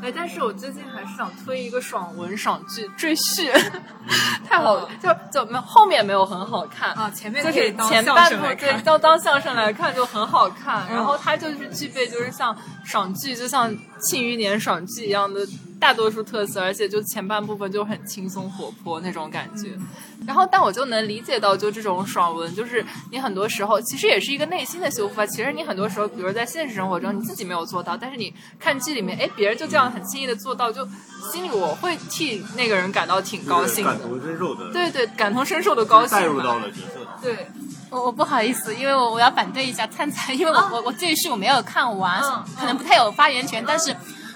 哎，但是我最近还是想推一个爽文爽剧《赘婿》，太好了，就就没后面没有很好看。啊，前面就是前半部对，当当相声来看就很好看，然后它就是具备就是像爽剧，就像《庆余年》爽剧一样的。大多数特色，而且就前半部分就很轻松活泼那种感觉，然后但我就能理解到，就这种爽文，就是你很多时候其实也是一个内心的修复吧。其实你很多时候，比如在现实生活中你自己没有做到，但是你看剧里面，哎，别人就这样很轻易的做到，就心里我会替那个人感到挺高兴的，感同身受的，对对，感同身受的高兴，带入到了角色。对，我我不好意思，因为我我要反对一下灿灿，因为我我我这一是我没有看完，可能不太有发言权，但是。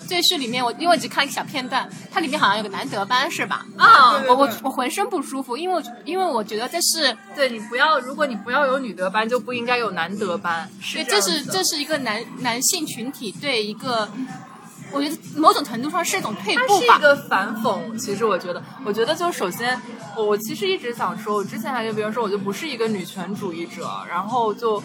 这是里面我因为只看一个小片段，它里面好像有个男德班是吧？啊，我我我浑身不舒服，因为因为我觉得这是对你不要，如果你不要有女德班，就不应该有男德班。对，这是这是一个男男性群体对一个，我觉得某种程度上是一种退步吧。是一个反讽，其实我觉得，我觉得就首先，我我其实一直想说，我之前还跟别人说，我就不是一个女权主义者，然后就。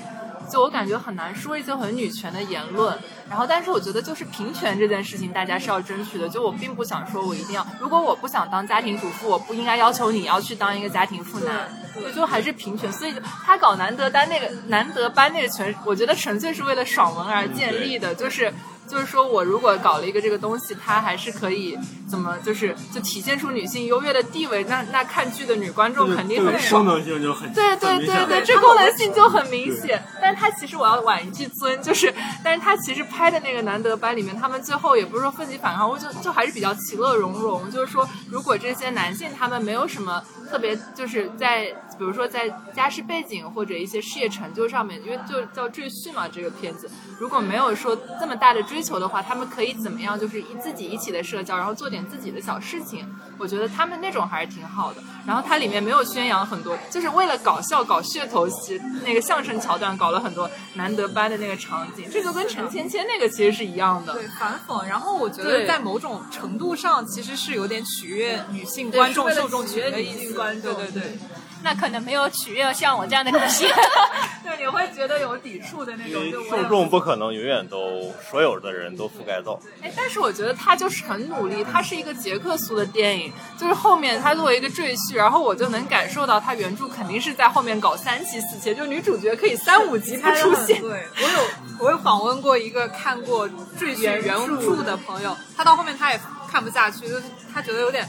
就我感觉很难说一些很女权的言论，然后但是我觉得就是平权这件事情，大家是要争取的。就我并不想说我一定要，如果我不想当家庭主妇，我不应该要求你要去当一个家庭妇男。就还是平权，所以他搞难得班那个难得班那个权，我觉得纯粹是为了爽文而建立的，就是。就是说，我如果搞了一个这个东西，它还是可以怎么，就是就体现出女性优越的地位。那那看剧的女观众肯定很爽。功能性就很对对对对，这功能性就很明显。但是它其实我要挽一句尊，就是，但是它其实拍的那个难得班里面，他们最后也不是说奋起反抗，我就就还是比较其乐融融。就是说，如果这些男性他们没有什么特别，就是在比如说在家世背景或者一些事业成就上面，因为就叫赘婿嘛，这个片子如果没有说这么大的。追求的话，他们可以怎么样？就是一自己一起的社交，然后做点自己的小事情。我觉得他们那种还是挺好的。然后它里面没有宣扬很多，就是为了搞笑、搞噱头，其那个相声桥段搞了很多难得班的那个场景。这个跟陈芊芊那个其实是一样的，对反讽。然后我觉得在某种程度上，其实是有点取悦女性观众、受众群的女性观众。对对对。那可能没有取悦像我这样的女性。对，你会觉得有抵触的那种。受众不可能永远都所有的人都覆盖到。哎，但是我觉得他就是很努力，他是一个杰克苏的电影，就是后面他作为一个赘婿，然后我就能感受到他原著肯定是在后面搞三妻四妾，就女主角可以三五集不出现。对 我有我有访问过一个看过赘婿原著的朋友，他到后面他也看不下去，就是他觉得有点。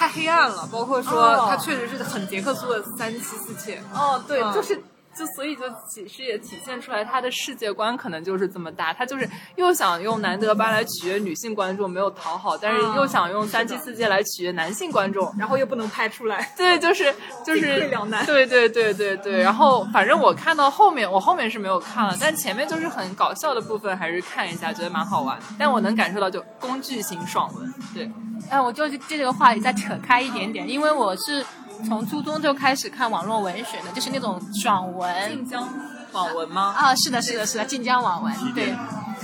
太黑暗了，包括说他确实是很杰克苏的三妻四妾。哦，对，就是。就所以就其实也体现出来他的世界观可能就是这么大，他就是又想用南德巴来取悦女性观众没有讨好，但是又想用三妻四妾来取悦男性观众，然后又不能拍出来，对，就是 就是两难，对对对对对。然后反正我看到后面，我后面是没有看了，但前面就是很搞笑的部分还是看一下，觉得蛮好玩。但我能感受到就工具型爽文，对。哎，我就就这个话题再扯开一点点，因为我是。从初中就开始看网络文学的，就是那种爽文。晋江网文吗？啊，是的，是的，是的，晋江网文。对，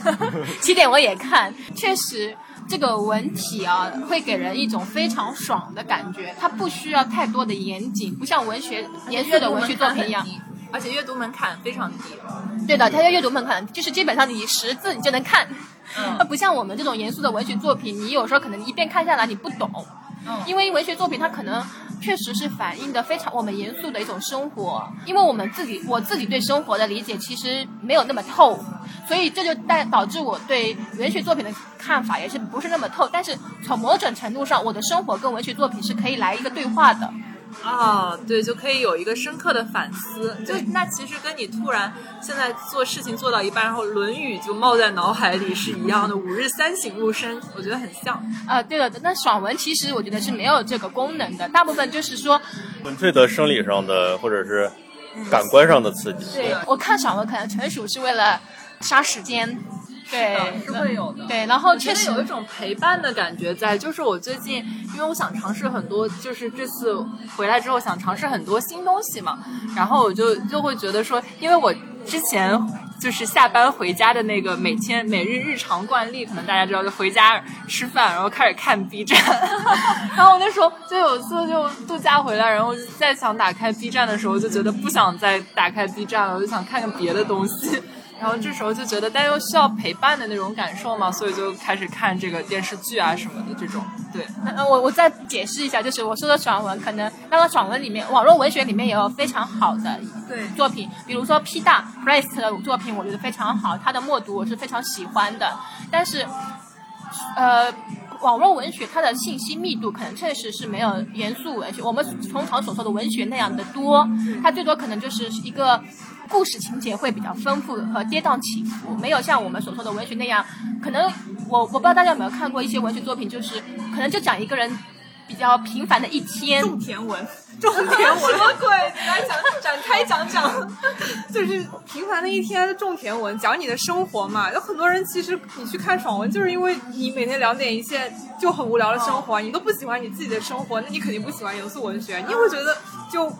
起点我也看，确实这个文体啊，会给人一种非常爽的感觉。它不需要太多的严谨，不像文学严肃的文学作品一样，而且阅读门槛非常低。对的，它的阅读门槛就是基本上你识字你就能看，它不像我们这种严肃的文学作品，你有时候可能一遍看下来你不懂。因为文学作品它可能确实是反映的非常我们严肃的一种生活，因为我们自己我自己对生活的理解其实没有那么透，所以这就带导致我对文学作品的看法也是不是那么透。但是从某种程度上，我的生活跟文学作品是可以来一个对话的。啊，对，就可以有一个深刻的反思。就那其实跟你突然现在做事情做到一半，然后《论语》就冒在脑海里是一样的。五日三省吾身，我觉得很像。啊，对了，那爽文其实我觉得是没有这个功能的，大部分就是说纯粹的生理上的或者是感官上的刺激。对，我看爽文可能纯属是为了杀时间。对，是会有的。对，然后确实有一种陪伴的感觉在。就是我最近，因为我想尝试很多，就是这次回来之后想尝试很多新东西嘛。然后我就就会觉得说，因为我之前就是下班回家的那个每天每日日常惯例，可能大家知道，就回家吃饭，然后开始看 B 站。然后我那时候就有一次就度假回来，然后再想打开 B 站的时候，就觉得不想再打开 B 站了，我就想看看别的东西。然后这时候就觉得，但又需要陪伴的那种感受嘛，所以就开始看这个电视剧啊什么的这种。对，那我我再解释一下，就是我说的爽文，可能那个爽文里面，网络文学里面也有非常好的对作品，比如说 P 大 Priest 的作品，我觉得非常好，他的默读我是非常喜欢的。但是，呃，网络文学它的信息密度可能确实是没有严肃文学，我们通常所说的文学那样的多，它最多可能就是一个。故事情节会比较丰富和跌宕起伏，没有像我们所说的文学那样。可能我我不知道大家有没有看过一些文学作品，就是可能就讲一个人比较平凡的一天。种田文，种田文什么鬼？来讲展开讲讲，就是平凡的一天种田文，讲你的生活嘛。有很多人其实你去看爽文，就是因为你每天两点一线就很无聊的生活，你都不喜欢你自己的生活，那你肯定不喜欢严肃文学，你会觉得就。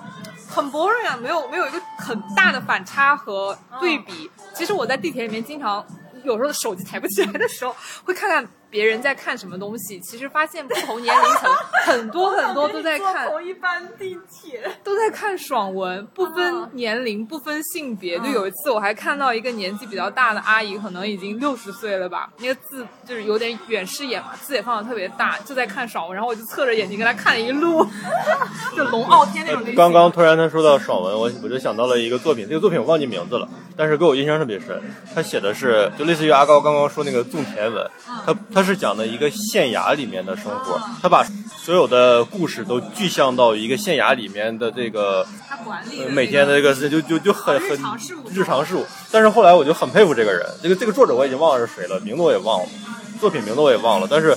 很 boring 啊，没有没有一个很大的反差和对比。其实我在地铁里面经常，有时候手机抬不起来的时候，会看看。别人在看什么东西？其实发现不同年龄层 很多很多都在看同一班地铁，都在看爽文，不分年龄，不分性别。就有一次我还看到一个年纪比较大的阿姨，可能已经六十岁了吧，那个字就是有点远视眼嘛，字也放的特别大，就在看爽文，然后我就侧着眼睛跟她看了一路，就龙傲天那种。刚刚突然他说到爽文，我我就想到了一个作品，这个作品我忘记名字了，但是给我印象特别深。他写的是就类似于阿高刚刚说那个种田文，他。他是讲的一个县衙里面的生活，他把所有的故事都具象到一个县衙里面的这个，每天的这个就就就很很日常事务。但是后来我就很佩服这个人，这个这个作者我已经忘了是谁了，名字我也忘了，作品名字我也忘了，但是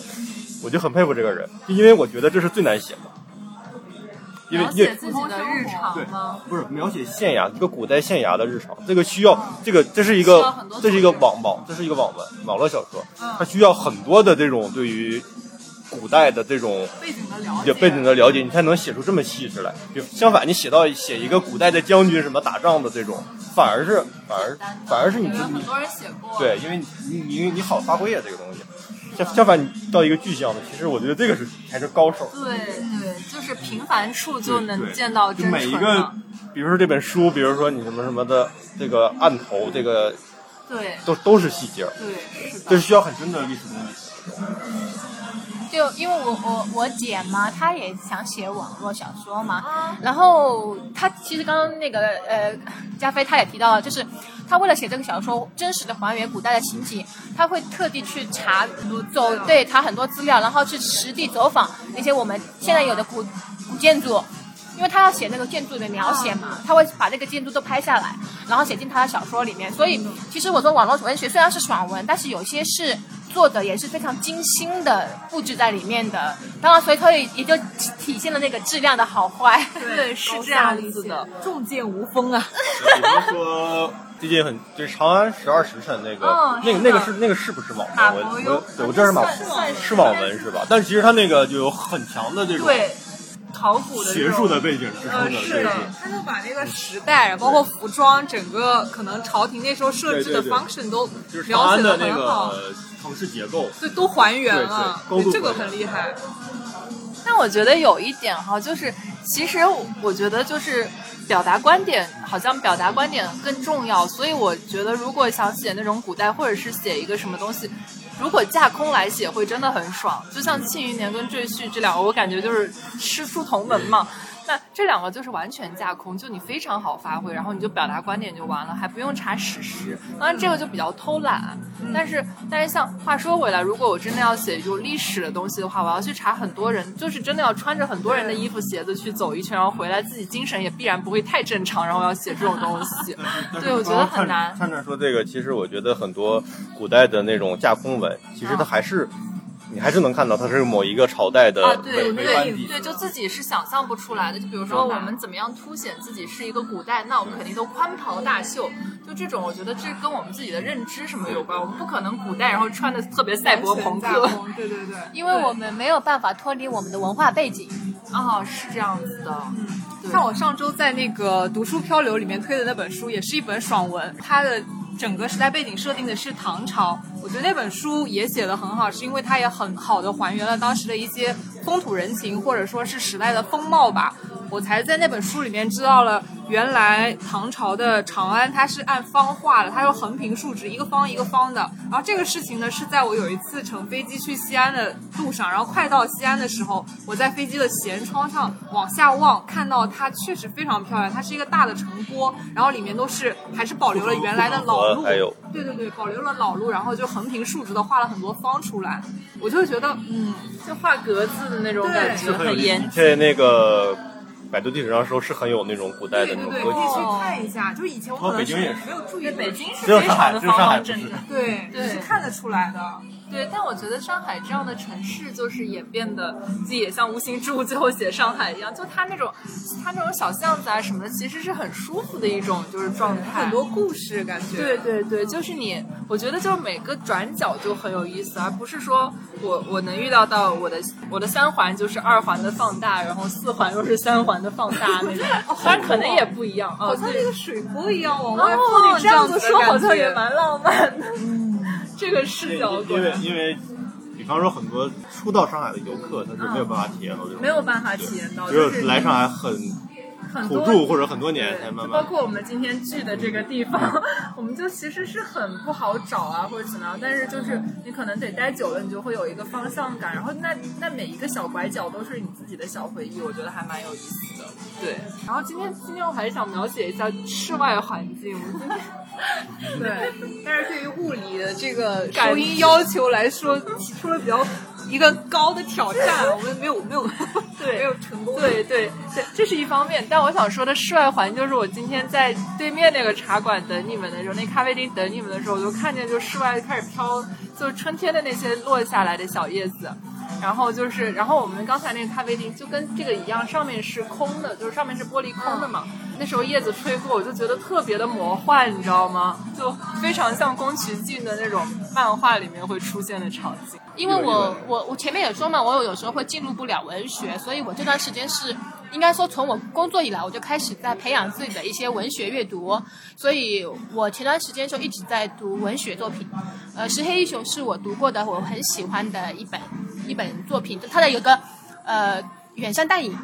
我就很佩服这个人，因为我觉得这是最难写的。描写自己的日常吗？不是描写县衙一个古代县衙的日常，这个需要这个这是一个这是一个网网这是一个网文网络小说，它需要很多的这种对于古代的这种背景的了解，背景的了解，你才能写出这么细致来。就相反，你写到写一个古代的将军什么打仗的这种，反而是反而反而是你很多人写过，对，因为你你你好发挥啊这个东西。相相反，你到一个具象的，其实我觉得这个是才是高手。对对，就是平凡处就能见到就真每一个。，比如说这本书，比如说你什么什么的这个案头，这个对都都是细节，对，是的这是需要很深的历史功底。就因为我我我姐嘛，她也想写网络小说嘛，然后她其实刚刚那个呃，加菲她也提到了，就是她为了写这个小说，真实的还原古代的情景，他会特地去查走对查很多资料，然后去实地走访那些我们现在有的古古建筑。因为他要写那个建筑的描写嘛，他会把这个建筑都拍下来，然后写进他的小说里面。所以，其实我说网络文学虽然是爽文，但是有些是做的也是非常精心的布置在里面的。当然，所以它也也就体体现了那个质量的好坏。对 是这样子的。重剑无锋啊！比如说最近很就是《长安十二时辰》那个，嗯那个那个是那个是不是网文？我伯庸对我知道是马算算是是网文是吧？但其实它那个就有很强的这种对，考古的学术的背景支撑的，呃，是的他就把那个时代，包括服装，整个可能朝廷那时候设置的 function 都就是描写的很好，个城市结构。对，都还原了，对这个很厉害。但我觉得有一点哈，就是其实我觉得就是表达观点，好像表达观点更重要。所以我觉得，如果想写那种古代，或者是写一个什么东西，如果架空来写，会真的很爽。就像《庆余年》跟《赘婿》这两个，我感觉就是师出同门嘛。那这两个就是完全架空，就你非常好发挥，然后你就表达观点就完了，还不用查史实。当然这个就比较偷懒，但是但是像话说回来，如果我真的要写有历史的东西的话，我要去查很多人，就是真的要穿着很多人的衣服鞋子去走一圈，然后回来自己精神也必然不会太正常，然后要写这种东西。对，我觉得很难。灿灿说这个，其实我觉得很多古代的那种架空文，其实它还是。你还是能看到它是某一个朝代的啊，对对对，就自己是想象不出来的。就比如说我们怎么样凸显自己是一个古代，那我们肯定都宽袍大袖。就这种，我觉得这跟我们自己的认知什么有关。我们不可能古代然后穿的特别赛博朋克。对对对，因为我们没有办法脱离我们的文化背景。哦，是这样子的。对像我上周在那个读书漂流里面推的那本书，也是一本爽文，它的整个时代背景设定的是唐朝。我觉得那本书也写的很好，是因为它也很好的还原了当时的一些风土人情，或者说是时代的风貌吧。我才在那本书里面知道了，原来唐朝的长安它是按方画的，它是横平竖直，一个方一个方的。然后这个事情呢，是在我有一次乘飞机去西安的路上，然后快到西安的时候，我在飞机的舷窗上往下望，看到它确实非常漂亮，它是一个大的城郭，然后里面都是还是保留了原来的老路，还有对对对，保留了老路，然后就横平竖直的画了很多方出来，我就觉得，嗯，就画格子的那种感觉，很严谨。对那个百度地图上说是很有那种古代的对对对，那种格局。可以去看一下。就以前我可能北京也是没有注意，北京是只有非上海只有常的方方正正。对，对是看得出来的。对，但我觉得上海这样的城市就是演变的，自己也像无形之物最后写上海一样，就它那种它那种小巷子啊什么的，其实是很舒服的一种就是状态。很多故事感觉。对对对，就是你，我觉得就是每个转角就很有意思，而不是说我我能预料到我的我的三环就是二环的放大，然后四环又是三环的放大那种，当然可能也不一样啊。好像对那个水波一样往外哦放，，这样子说好像也蛮浪漫的。这个视角因为因为，比方说很多初到上海的游客，他是没有办法体验到这种，没有办法体验到，只有就是来上海很很多土著或者很多年才包括我们今天聚的这个地方，我们就其实是很不好找啊，或者怎么样。但是就是你可能得待久了，你就会有一个方向感。然后那那每一个小拐角都是你自己的小回忆，我觉得还蛮有意思的。对。然后今天今天我还是想描写一下室外环境。我们今天对，但是对于物理的这个收音要求来说，提出了比较一个高的挑战，我们没有没有对没有成功。对对对，这是一方面。但我想说的室外环境就是我今天在对面那个茶馆等你们的时候，那咖啡厅等你们的时候，我就看见就室外开始飘，就是春天的那些落下来的小叶子。然后就是，然后我们刚才那个咖啡厅就跟这个一样，上面是空的，就是上面是玻璃空的嘛。那时候叶子吹过，我就觉得特别的魔幻，你知道吗？就非常像宫崎骏的那种漫画里面会出现的场景。因为我我我前面也说嘛，我有有时候会进入不了文学，所以我这段时间是应该说从我工作以来，我就开始在培养自己的一些文学阅读，所以我前段时间就一直在读文学作品。呃，石黑一雄是我读过的我很喜欢的一本一本作品，就他的有个呃远山淡影，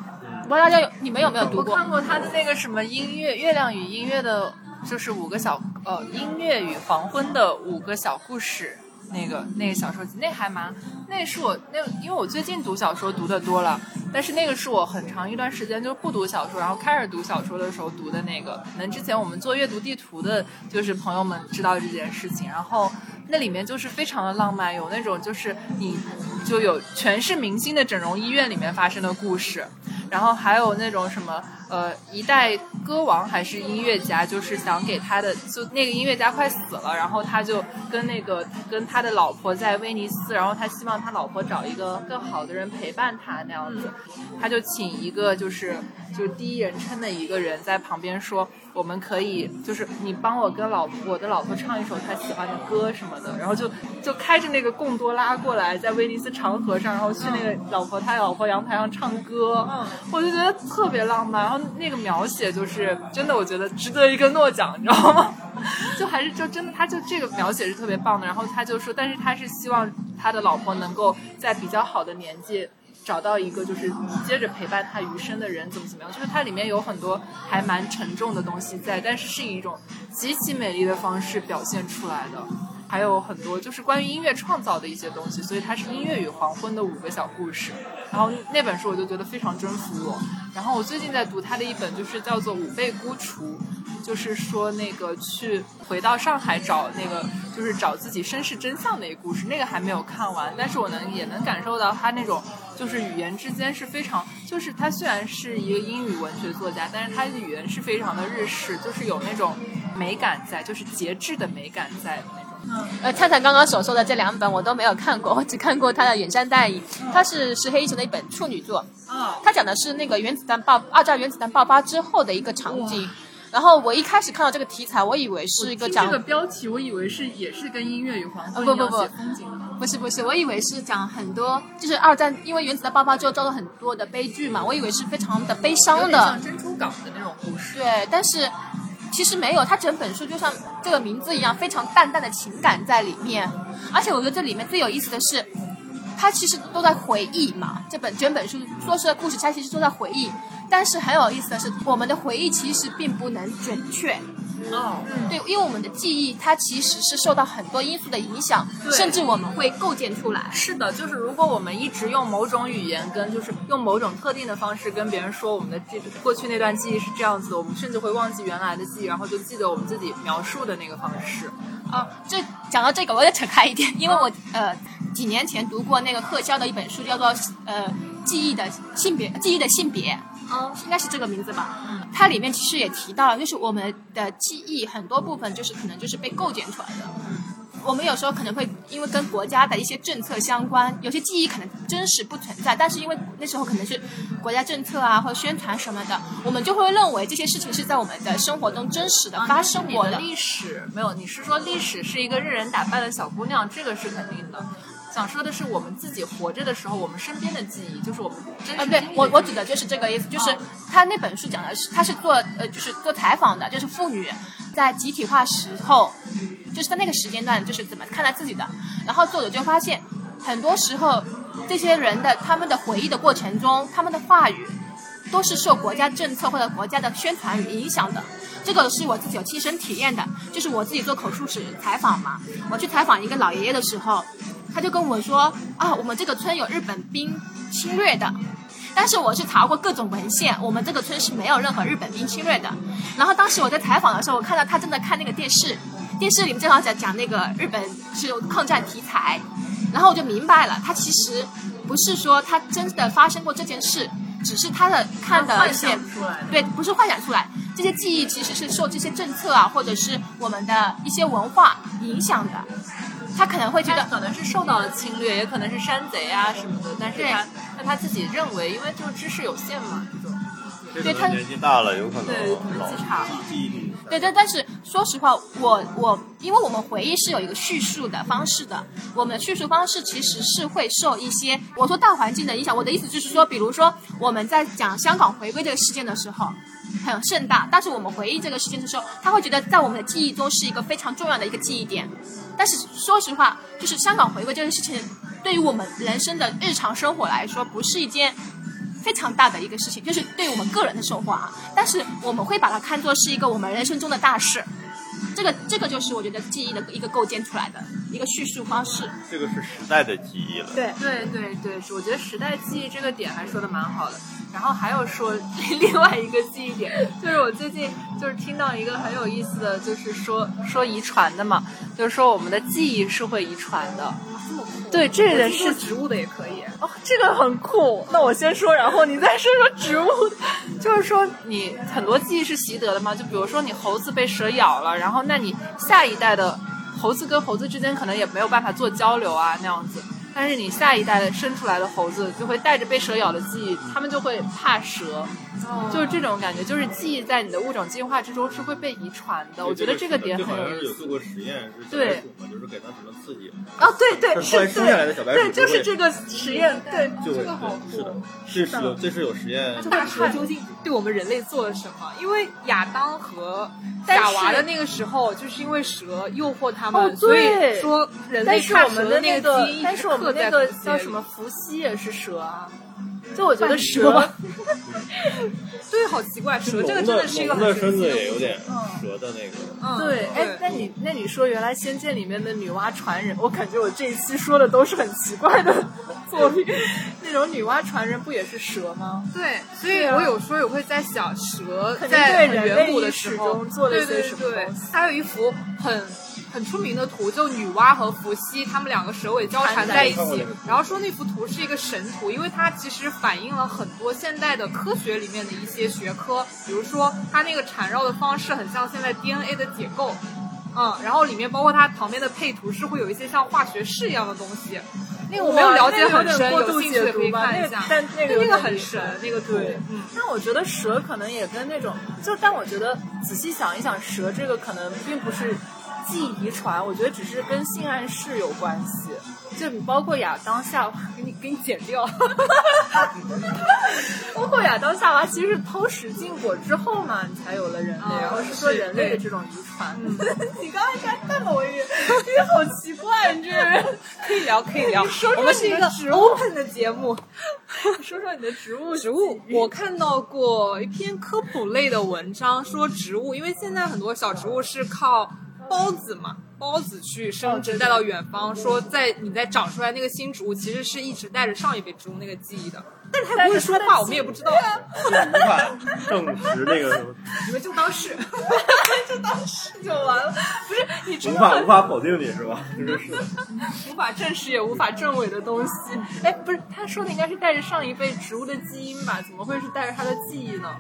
不知道大家有你们有没有读过？我看过他的那个什么音乐《月亮与音乐的》，就是五个小呃音乐与黄昏的五个小故事。那个那个小说集，那还蛮，那是我那因为我最近读小说读的多了，但是那个是我很长一段时间就不读小说，然后开始读小说的时候读的那个。可能之前我们做阅读地图的，就是朋友们知道这件事情，然后那里面就是非常的浪漫，有那种就是你就有全是明星的整容医院里面发生的故事。然后还有那种什么，呃，一代歌王还是音乐家，就是想给他的，就那个音乐家快死了，然后他就跟那个跟他的老婆在威尼斯，然后他希望他老婆找一个更好的人陪伴他那样子，他就请一个就是就第一人称的一个人在旁边说。我们可以就是你帮我跟老我的老婆唱一首她喜欢的歌什么的，然后就就开着那个贡多拉过来，在威尼斯长河上，然后去那个老婆他老婆阳台上唱歌，我就觉得特别浪漫。然后那个描写就是真的，我觉得值得一个诺奖，你知道吗？就还是就真的，他就这个描写是特别棒的。然后他就说，但是他是希望他的老婆能够在比较好的年纪。找到一个就是接着陪伴他余生的人，怎么怎么样？就是它里面有很多还蛮沉重的东西在，但是是以一种极其美丽的方式表现出来的。还有很多就是关于音乐创造的一些东西，所以它是音乐与黄昏的五个小故事。然后那本书我就觉得非常征服我。然后我最近在读他的一本，就是叫做《五倍孤雏》。就是说，那个去回到上海找那个，就是找自己身世真相的一个故事，那个还没有看完，但是我能也能感受到他那种，就是语言之间是非常，就是他虽然是一个英语文学作家，但是他的语言是非常的日式，就是有那种美感在，就是节制的美感在那种。呃，灿灿刚刚所说的这两本我都没有看过，我只看过他的《远山淡影》，他是石黑一雄的一本处女作。啊。他讲的是那个原子弹爆，二战原子弹爆发之后的一个场景。然后我一开始看到这个题材，我以为是一个讲这个标题，我以为是也是跟音乐有关。不不不，不是不是，我以为是讲很多，就是二战，因为原子弹爆发之后造成很多的悲剧嘛，我以为是非常的悲伤的，像珍珠港的那种故事。对，但是其实没有，它整本书就像这个名字一样，非常淡淡的情感在里面。而且我觉得这里面最有意思的是，它其实都在回忆嘛，这本整本书说是故事，它其实都在回忆。但是很有意思的是，我们的回忆其实并不能准确。哦，对，因为我们的记忆它其实是受到很多因素的影响，甚至我们会构建出来。是的，就是如果我们一直用某种语言跟就是用某种特定的方式跟别人说我们的这过去那段记忆是这样子，我们甚至会忘记原来的记忆，然后就记得我们自己描述的那个方式。啊，这讲到这个，我得扯开一点，因为我呃几年前读过那个贺潇的一本书，叫做呃记忆的性别，记忆的性别。嗯，应该是这个名字吧。嗯，它里面其实也提到了，就是我们的记忆很多部分就是可能就是被构建出来的。嗯，我们有时候可能会因为跟国家的一些政策相关，有些记忆可能真实不存在，但是因为那时候可能是国家政策啊或者宣传什么的，我们就会认为这些事情是在我们的生活中真实的发生过的。历史没有，你是说历史是一个任人打扮的小姑娘，这个是肯定的。想说的是，我们自己活着的时候，我们身边的记忆，就是我们真实。对我，我指的就是这个意思，就是他那本书讲的是，他是做呃，就是做采访的，就是妇女在集体化时候，就是在那个时间段，就是怎么看待自己的。然后作者就发现，很多时候这些人的他们的回忆的过程中，他们的话语都是受国家政策或者国家的宣传影响的。这个是我自己有亲身体验的，就是我自己做口述史采访嘛，我去采访一个老爷爷的时候。他就跟我说啊，我们这个村有日本兵侵略的，但是我是查过各种文献，我们这个村是没有任何日本兵侵略的。然后当时我在采访的时候，我看到他正在看那个电视，电视里面正好讲讲那个日本是有抗战题材，然后我就明白了，他其实不是说他真的发生过这件事，只是他的看的一些对，不是幻想出来，这些记忆其实是受这些政策啊，或者是我们的一些文化影响的。他可能会觉得可能是受到了侵略，也可能是山贼啊什么的，但是他那他自己认为，因为就是知识有限嘛，这种。对他年纪大了，有可能对可能老记差了记忆力对但，但是说实话，我我因为我们回忆是有一个叙述的方式的，我们的叙述方式其实是会受一些我说大环境的影响。我的意思就是说，比如说我们在讲香港回归这个事件的时候。很盛大，但是我们回忆这个事情的时候，他会觉得在我们的记忆中是一个非常重要的一个记忆点。但是说实话，就是香港回归这件事情，对于我们人生的日常生活来说，不是一件非常大的一个事情，就是对于我们个人的生活啊。但是我们会把它看作是一个我们人生中的大事。这个这个就是我觉得记忆的一个构建出来的一个叙述方式。这个是时代的记忆了。对对对对，我觉得时代记忆这个点还说的蛮好的。然后还有说 另外一个记忆点，就是我最近就是听到一个很有意思的，就是说说遗传的嘛，就是说我们的记忆是会遗传的。对，这个是植物的也可以。这个很酷。那我先说，然后你再说说植物。就是说你很多记忆是习得的吗，就比如说你猴子被蛇咬了，然后那你下一代的猴子跟猴子之间可能也没有办法做交流啊，那样子。但是你下一代生出来的猴子就会带着被蛇咬的记忆，他们就会怕蛇，就是这种感觉，就是记忆在你的物种进化之中是会被遗传的。我觉得这个点很有意思。有做过实验，是对，就是给它什么刺激？哦，对对，是对，生下来的小白鼠，对，就是这个实验，对，就会是的，是是有这是有实验。大蛇究竟对我们人类做了什么？因为亚当和夏娃的那个时候，就是因为蛇诱惑他们，所以说人类看蛇的那个基因但是我们那个叫什么伏羲也是蛇啊，就我觉得蛇，对，好奇怪，蛇这个真的是一个很身子也有点蛇的那个，对，哎，那你那你说原来《仙剑》里面的女娲传人，我感觉我这一期说的都是很奇怪的作品，那种女娲传人不也是蛇吗？对，所以我有时候也会在想，蛇在远古的时候做了一些什么东西？它有一幅很。很出名的图，就女娲和伏羲他们两个蛇尾交缠在一起，然后说那幅图是一个神图，因为它其实反映了很多现代的科学里面的一些学科，比如说它那个缠绕的方式很像现在 DNA 的结构，嗯，然后里面包括它旁边的配图是会有一些像化学式一样的东西，那个我没有了解很深，有兴趣可以看一下，但那个那个很神，那个图，嗯，但我觉得蛇可能也跟那种，就但我觉得仔细想一想，蛇这个可能并不是。记忆遗传，我觉得只是跟性暗示有关系。就你包括亚当夏娃，给你给你剪掉。包括亚当夏娃，其实是偷食禁果之后嘛，你才有了人类，然后是说人类的这种遗传。你刚才还瞪了我一眼，你好奇怪，你这个人。可以聊，可以聊。我们是一个 open 的节目。说说你的植物。植物，我看到过一篇科普类的文章，说植物，因为现在很多小植物是靠。孢子嘛，孢子去生殖带到远方，说在你在长出来那个新植物，其实是一直带着上一辈植物那个记忆的。但是他不会说话，我们也不知道。无法证实那个什么。你们就当是，就当是就完了。不是你无法无法否定你是吧？这个是无法证实也无法证伪的东西。哎，不是，他说的应该是带着上一辈植物的基因吧？怎么会是带着他的记忆呢？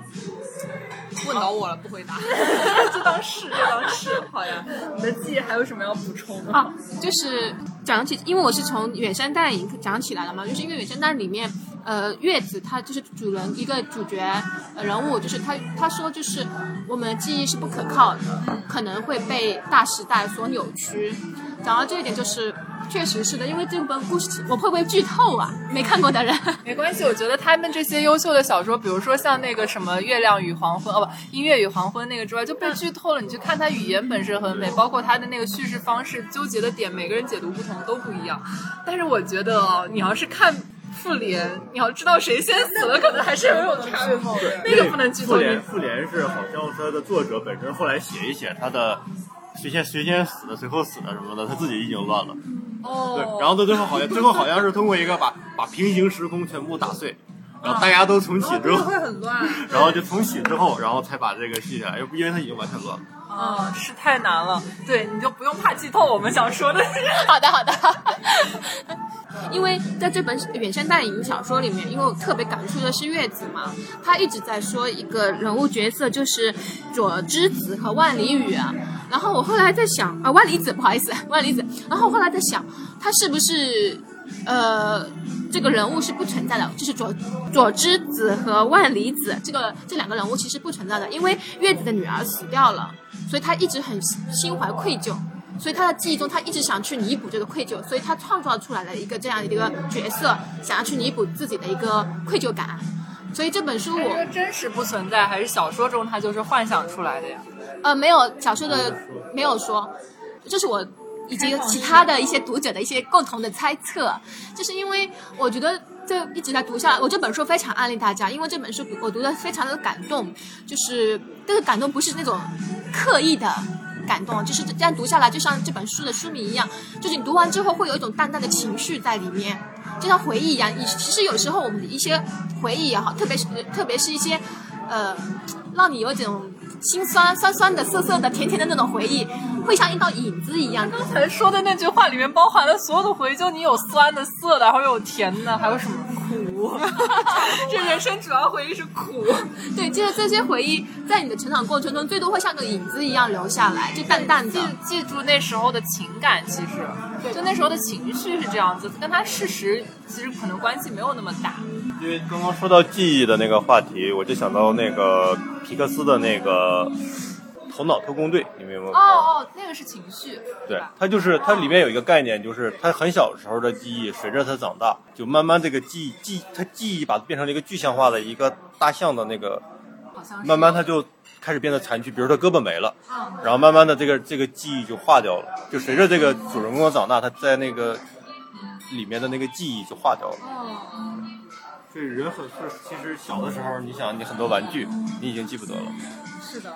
问倒我了，不回答。就当是，就当是。好呀，你的记忆还有什么要补充的？啊，就是讲起，因为我是从远山淡影讲起来了嘛，就是因为远山淡里面。呃，月子她就是主人一个主角人物，就是他他说就是我们的记忆是不可靠的，可能会被大时代所扭曲。讲到这一点，就是确实是的，因为这本故事我会不会剧透啊？没看过的人 没关系，我觉得他们这些优秀的小说，比如说像那个什么《月亮与黄昏》哦不，《音乐与黄昏》那个之外，就被剧透了。你去看它语言本身很美，包括它的那个叙事方式，纠结的点，每个人解读不同都不一样。但是我觉得你要是看。复联，你要知道谁先死了，可能还是有有差别。那个不能剧透。复联，复联是好像他的作者本身后来写一写他的谁先谁先死的，谁后死的什么的，他自己已经乱了。哦。对，然后到最后好像最后好像是通过一个把把平行时空全部打碎，然后大家都重启之后会很乱。然后就重启之后，然后才把这个续下来，因为他已经完全乱了。嗯，是太难了。对，你就不用怕剧透我们想说的。好的，好的。因为在这本远山淡影小说里面，因为我特别感触的是月子嘛，他一直在说一个人物角色就是佐之子和万里羽，然后我后来在想啊，万里子不好意思，万里子，然后我后来在想，他是不是呃这个人物是不存在的，就是佐佐之子和万里子这个这两个人物其实不存在的，因为月子的女儿死掉了，所以他一直很心怀愧疚。所以他的记忆中，他一直想去弥补这个愧疚，所以他创造出来了一个这样的一个角色，想要去弥补自己的一个愧疚感。所以这本书我是真实不存在，还是小说中他就是幻想出来的呀？呃没有小说的没有说，这是我以及其他的一些读者的一些共同的猜测，就是因为我觉得这一直在读下来，我这本书非常安利大家，因为这本书我读的非常的感动，就是这个感动不是那种刻意的。感动，就是这样读下来，就像这本书的书名一样，就是你读完之后会有一种淡淡的情绪在里面，就像回忆一样。你其实有时候我们的一些回忆也好，特别是特别是一些，呃，让你有种心酸、酸酸的、涩涩的、甜甜的那种回忆，会像一道影子一样。刚才说的那句话里面包含了所有的回忆，就你有酸的、涩的，然后有甜的，还有什么？苦，这人生主要回忆是苦。对，就是这些回忆，在你的成长过程中，最多会像个影子一样留下来，就淡淡的记记住那时候的情感。其实，就那时候的情绪是这样子，跟他事实其实可能关系没有那么大。因为刚刚说到记忆的那个话题，我就想到那个皮克斯的那个。头脑特工队，你明白吗？哦哦，那个是情绪。对，它就是它里面有一个概念，就是他很小时候的记忆，随着他长大，就慢慢这个记忆记，他记忆把它变成了一个具象化的一个大象的那个，慢慢他就开始变得残缺，比如他胳膊没了，然后慢慢的这个这个记忆就化掉了，就随着这个主人公的长大，他在那个里面的那个记忆就化掉了。所以人很是，其实小的时候，你想你很多玩具，你已经记不得了。是的。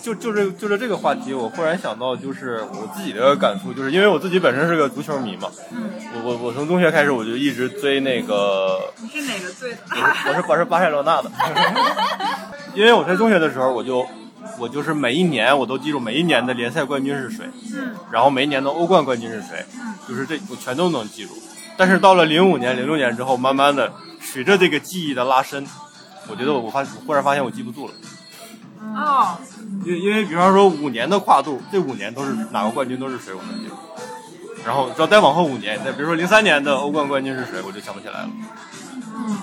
就就是就是这个话题，我忽然想到，就是我自己的感触，就是因为我自己本身是个足球迷嘛。我我我从中学开始我就一直追那个。你是哪个队的？我是我是巴塞罗那的。因为我在中学的时候，我就我就是每一年我都记住每一年的联赛冠军是谁，然后每一年的欧冠冠军是谁，嗯就是这我全都能记住。但是到了零五年、零六年之后，慢慢的随着这个记忆的拉伸，我觉得我发忽然发现我记不住了。哦。因因为比方说五年的跨度，这五年都是哪个冠军都是谁，我能记住。然后只要再往后五年，再比如说零三年的欧冠冠军是谁，我就想不起来了。嗯。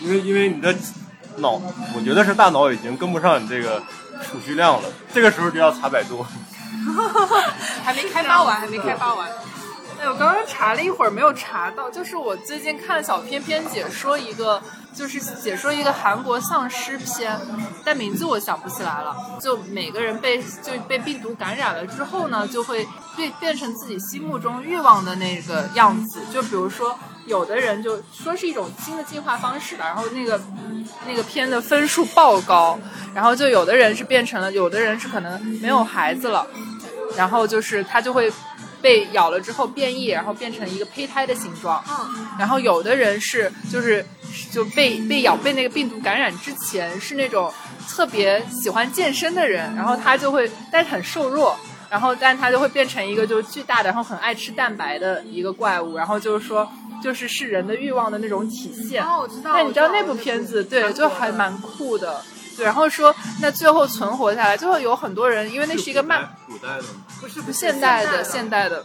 因为因为你的脑，我觉得是大脑已经跟不上你这个储蓄量了，这个时候就要查百度。还没开发完，还没开发完。哎，我刚刚查了一会儿，没有查到，就是我最近看小片片解说一个。就是解说一个韩国丧尸片，但名字我想不起来了。就每个人被就被病毒感染了之后呢，就会变变成自己心目中欲望的那个样子。就比如说，有的人就说是一种新的进化方式吧，然后那个那个片的分数爆高。然后就有的人是变成了，有的人是可能没有孩子了，然后就是他就会。被咬了之后变异，然后变成一个胚胎的形状。嗯，然后有的人是就是就被被咬被那个病毒感染之前是那种特别喜欢健身的人，然后他就会但是很瘦弱，然后但他就会变成一个就巨大的，然后很爱吃蛋白的一个怪物，然后就是说就是是人的欲望的那种体现。哦，我知道。但你知道那部片子对，就还蛮酷的。对，然后说那最后存活下来，最后有很多人，因为那是一个漫古代的，不是不现代的，现代的，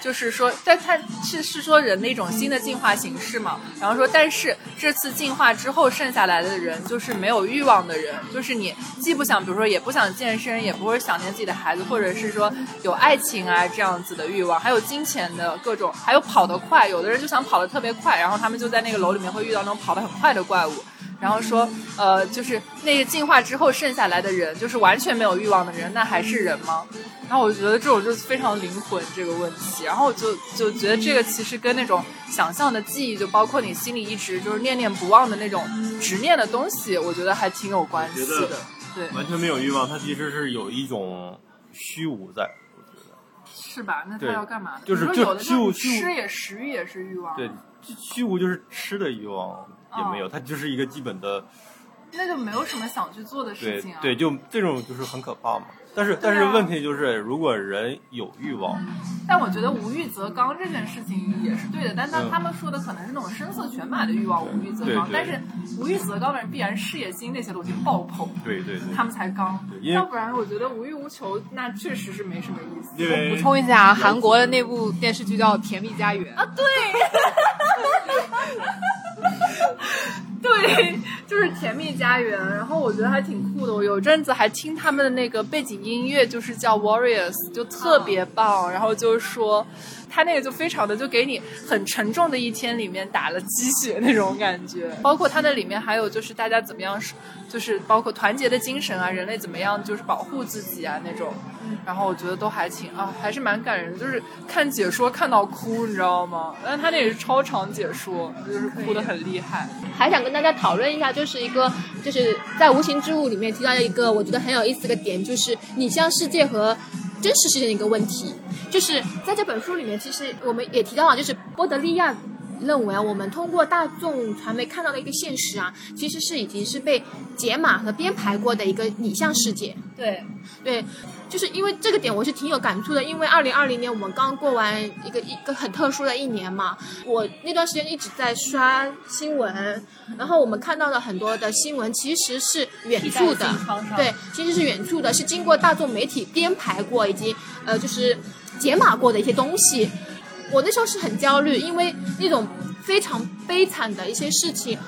就是说，但它是是说人的一种新的进化形式嘛。然后说，但是这次进化之后剩下来的人，就是没有欲望的人，就是你既不想，比如说也不想健身，也不会想念自己的孩子，或者是说有爱情啊这样子的欲望，还有金钱的各种，还有跑得快，有的人就想跑得特别快，然后他们就在那个楼里面会遇到那种跑得很快的怪物。然后说，呃，就是那个进化之后剩下来的人，就是完全没有欲望的人，那还是人吗？然后我觉得这种就是非常灵魂这个问题。然后我就就觉得这个其实跟那种想象的记忆，就包括你心里一直就是念念不忘的那种执念的东西，我觉得还挺有关系的。对，完全没有欲望，它其实是有一种虚无在，我觉得。是吧？那他要干嘛？就是就虚无，吃也食欲也是欲望。对，虚无就是吃的欲望。也没有，它就是一个基本的，那就没有什么想去做的事情啊。对对，就这种就是很可怕嘛。但是但是问题就是，如果人有欲望，但我觉得无欲则刚这件事情也是对的。但他他们说的可能是那种声色犬马的欲望，无欲则刚。但是无欲则刚的人，必然事业心那些东西爆棚，对对对，他们才刚。要不然，我觉得无欲无求，那确实是没什么意思。我补充一下，韩国的那部电视剧叫《甜蜜家园》啊，对。对，就是《甜蜜家园》，然后我觉得还挺酷的。我有阵子还听他们的那个背景音乐，就是叫《Warriors》，就特别棒。然后就是说，他那个就非常的，就给你很沉重的一天里面打了鸡血那种感觉。包括它的里面还有就是大家怎么样，就是包括团结的精神啊，人类怎么样就是保护自己啊那种。然后我觉得都还挺啊，还是蛮感人，就是看解说看到哭，你知道吗？但他那也是超长解说，就是哭的很厉害。还想跟大家讨论一下，就是一个就是在无形之物里面提到一个我觉得很有意思的点，就是你向世界和真实世界的一个问题。就是在这本书里面，其实我们也提到了，就是波德利亚。认为啊我们通过大众传媒看到的一个现实啊，其实是已经是被解码和编排过的一个拟像世界。对，对，就是因为这个点我是挺有感触的。因为二零二零年我们刚过完一个一个很特殊的一年嘛，我那段时间一直在刷新闻，然后我们看到的很多的新闻其实是远处的，对，其实是远处的，是经过大众媒体编排过以及呃就是解码过的一些东西。我那时候是很焦虑，因为那种非常悲惨的一些事情，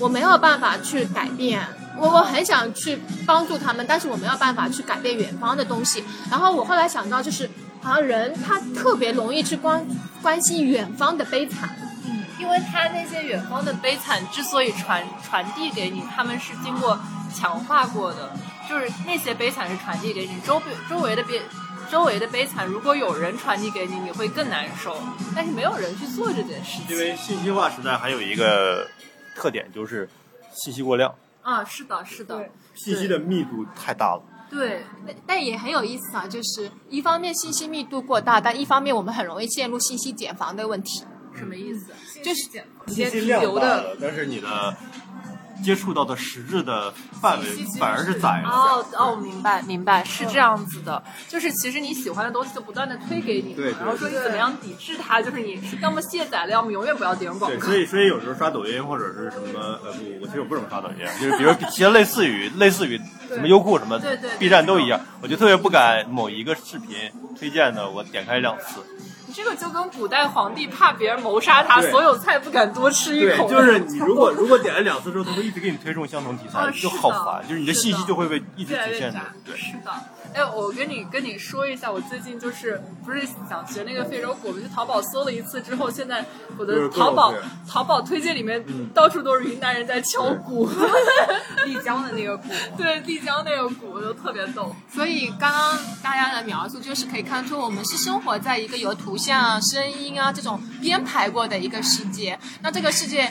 我没有办法去改变。我我很想去帮助他们，但是我没有办法去改变远方的东西。然后我后来想到，就是好像人他特别容易去关关心远方的悲惨，嗯，因为他那些远方的悲惨之所以传传递给你，他们是经过强化过的，就是那些悲惨是传递给你周边周围的悲。周围的悲惨，如果有人传递给你，你会更难受。但是没有人去做这件事情。因为信息化时代还有一个特点，就是信息过量。啊，是的，是的。信息的密度太大了。对，但也很有意思啊，就是一方面信息密度过大，但一方面我们很容易陷入信息茧房的问题。什么意思？就是信息量大了，但是你的。接触到的实质的范围反而是窄了。哦哦，明白明白，是这样子的。就是其实你喜欢的东西就不断的推给你，对，然后说你怎么样抵制它，就是你 要么卸载了，要么永远不要点广告。对，所以所以有时候刷抖音或者是什么呃不，我其实我不怎么刷抖音，就是比如 其实类似于类似于什么优酷什么，对对，B 站都一样，我就特别不敢某一个视频推荐的我点开两次。这个就跟古代皇帝怕别人谋杀他，所有菜不敢多吃一口。对，就是你如果如果点了两次之后，他会一直给你推送相同题材，就好烦。就是你的信息就会被一直局限着。对，是的。哎，我跟你跟你说一下，我最近就是不是想学那个非洲鼓，我去淘宝搜了一次之后，现在我的淘宝淘宝推荐里面到处都是云南人在敲鼓，丽江的那个鼓，对，丽江那个鼓就特别逗。所以刚刚大家的描述就是可以看出，我们是生活在一个有图像、声音啊这种编排过的一个世界。那这个世界。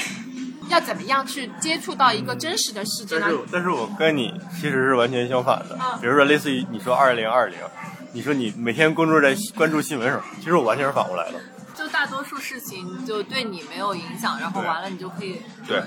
要怎么样去接触到一个真实的世界呢？但是，但是我跟你其实是完全相反的。比如说，类似于你说二零二零，你说你每天关注在关注新闻上，其实我完全是反过来的。就大多数事情就对你没有影响，然后完了你就可以。对。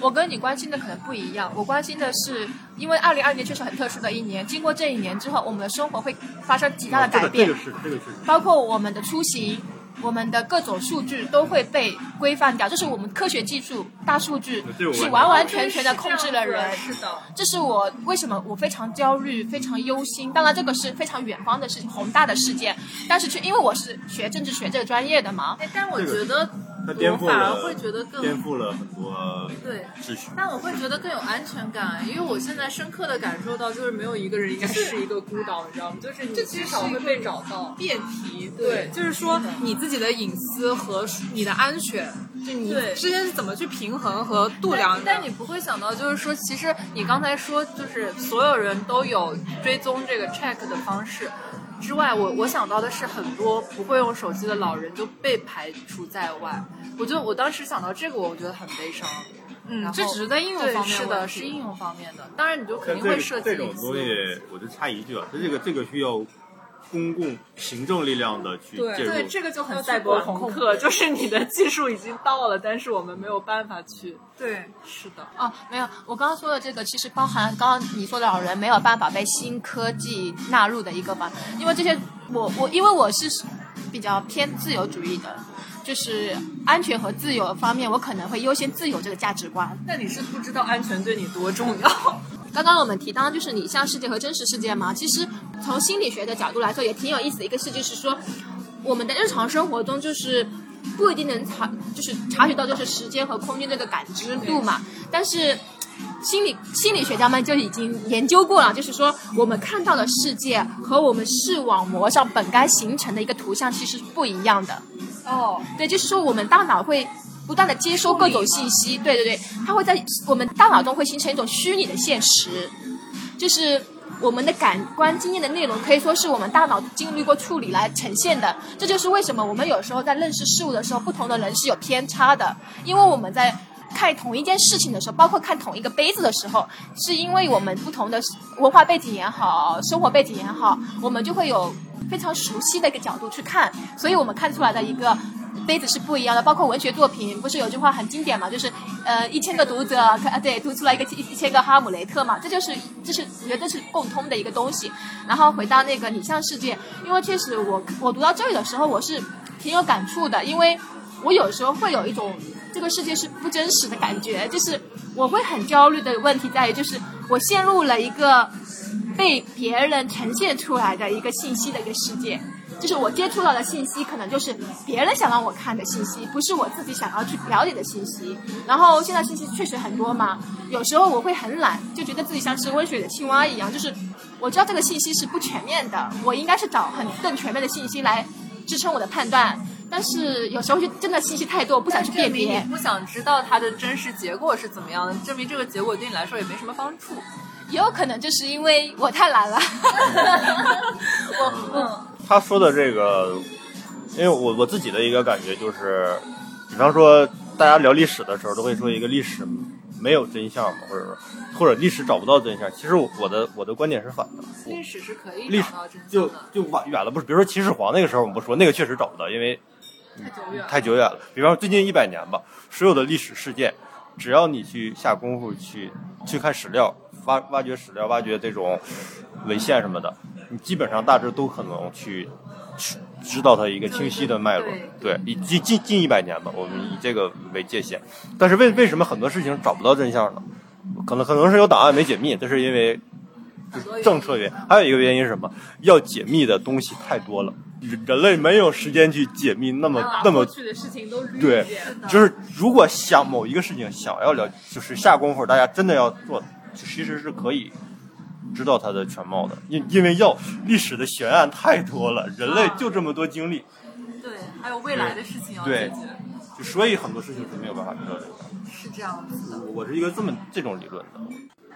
我跟你关心的可能不一样，我关心的是，因为二零二年确实很特殊的一年，经过这一年之后，我们的生活会发生极大的改变。这个是这个是。包括我们的出行。我们的各种数据都会被规范掉，这是我们科学技术、大数据是完完全全的控制了人。是的，这是我为什么我非常焦虑、非常忧心。当然，这个是非常远方的事情、宏大的事件，但是却因为我是学政治学这个专业的嘛。哎，但我觉得。我反而会觉得更颠覆了很多对秩序，但我会觉得更有安全感，因为我现在深刻的感受到，就是没有一个人应该是一个孤岛，你知道吗？就是你至少会被找到。辩题，对，就是说你自己的隐私和你的安全，就你之间是怎么去平衡和度量？但你不会想到，就是说，其实你刚才说，就是所有人都有追踪这个 check 的方式。之外，我我想到的是很多不会用手机的老人就被排除在外。我就我当时想到这个，我觉得很悲伤。嗯，这只是在应用方面，是的，是应用方面的。当然，你就肯定会涉及这种东西，我就插一句啊，这个这个需要。公共行政力量的去介入，对这个就很赛博朋克，就是你的技术已经到了，但是我们没有办法去。对，是的。哦，没有，我刚刚说的这个其实包含刚刚你说的老人没有办法被新科技纳入的一个吧，因为这些我我因为我是比较偏自由主义的，就是安全和自由方面，我可能会优先自由这个价值观。那你是不知道安全对你多重要。刚刚我们提到就是拟像世界和真实世界嘛，其实从心理学的角度来说也挺有意思的一个事，就是说我们的日常生活中就是不一定能察，就是察觉到就是时间和空间这个感知度嘛。但是心理心理学家们就已经研究过了，就是说我们看到的世界和我们视网膜上本该形成的一个图像其实是不一样的。哦，对，就是说我们大脑会不断的接收各种信息，对对对，它会在我们大脑中会形成一种虚拟的现实，就是我们的感官经验的内容可以说是我们大脑经历过处理来呈现的。这就是为什么我们有时候在认识事物的时候，不同的人是有偏差的，因为我们在。看同一件事情的时候，包括看同一个杯子的时候，是因为我们不同的文化背景也好，生活背景也好，我们就会有非常熟悉的一个角度去看，所以我们看出来的一个杯子是不一样的。包括文学作品，不是有句话很经典嘛，就是呃一千个读者，啊对，读出来一个一一千个哈姆雷特嘛，这就是这是我觉得这是共通的一个东西。然后回到那个拟像世界，因为确实我我读到这里的时候，我是挺有感触的，因为我有时候会有一种。这个世界是不真实的感觉，就是我会很焦虑的问题在于，就是我陷入了一个被别人呈现出来的一个信息的一个世界，就是我接触到的信息可能就是别人想让我看的信息，不是我自己想要去了解的信息。然后现在信息确实很多嘛，有时候我会很懒，就觉得自己像是温水的青蛙一样，就是我知道这个信息是不全面的，我应该是找很更全面的信息来支撑我的判断。但是有时候就真的信息太多，不想去辨别。不想知道它的真实结果是怎么样的，证明这个结果对你来说也没什么帮助。也有可能就是因为我太懒了。我嗯。他说的这个，因为我我自己的一个感觉就是，比方说大家聊历史的时候，都会说一个历史没有真相嘛，或者说或者历史找不到真相。其实我的我的观点是反的。历史是可以找到真相的。就就远远了，不是？比如说秦始皇那个时候，我们不说那个确实找不到，因为。太久远，太久远了。比方说最近一百年吧，所有的历史事件，只要你去下功夫去去看史料，挖挖掘史料，挖掘这种文献什么的，你基本上大致都可能去知道它一个清晰的脉络。对，以近近近一百年吧，我们以这个为界限。但是为为什么很多事情找不到真相呢？可能可能是有档案没解密，这是因为政策原因。还有一个原因是什么？要解密的东西太多了。人类没有时间去解密那么那么去的事情都对，就是如果想某一个事情想要了，就是下功夫，大家真的要做，其实是可以知道它的全貌的。因因为要历史的悬案太多了，人类就这么多精力。对，还有未来的事情要解决。就所以很多事情是没有办法知道的。是这样子的。我是一个这么这种理论的。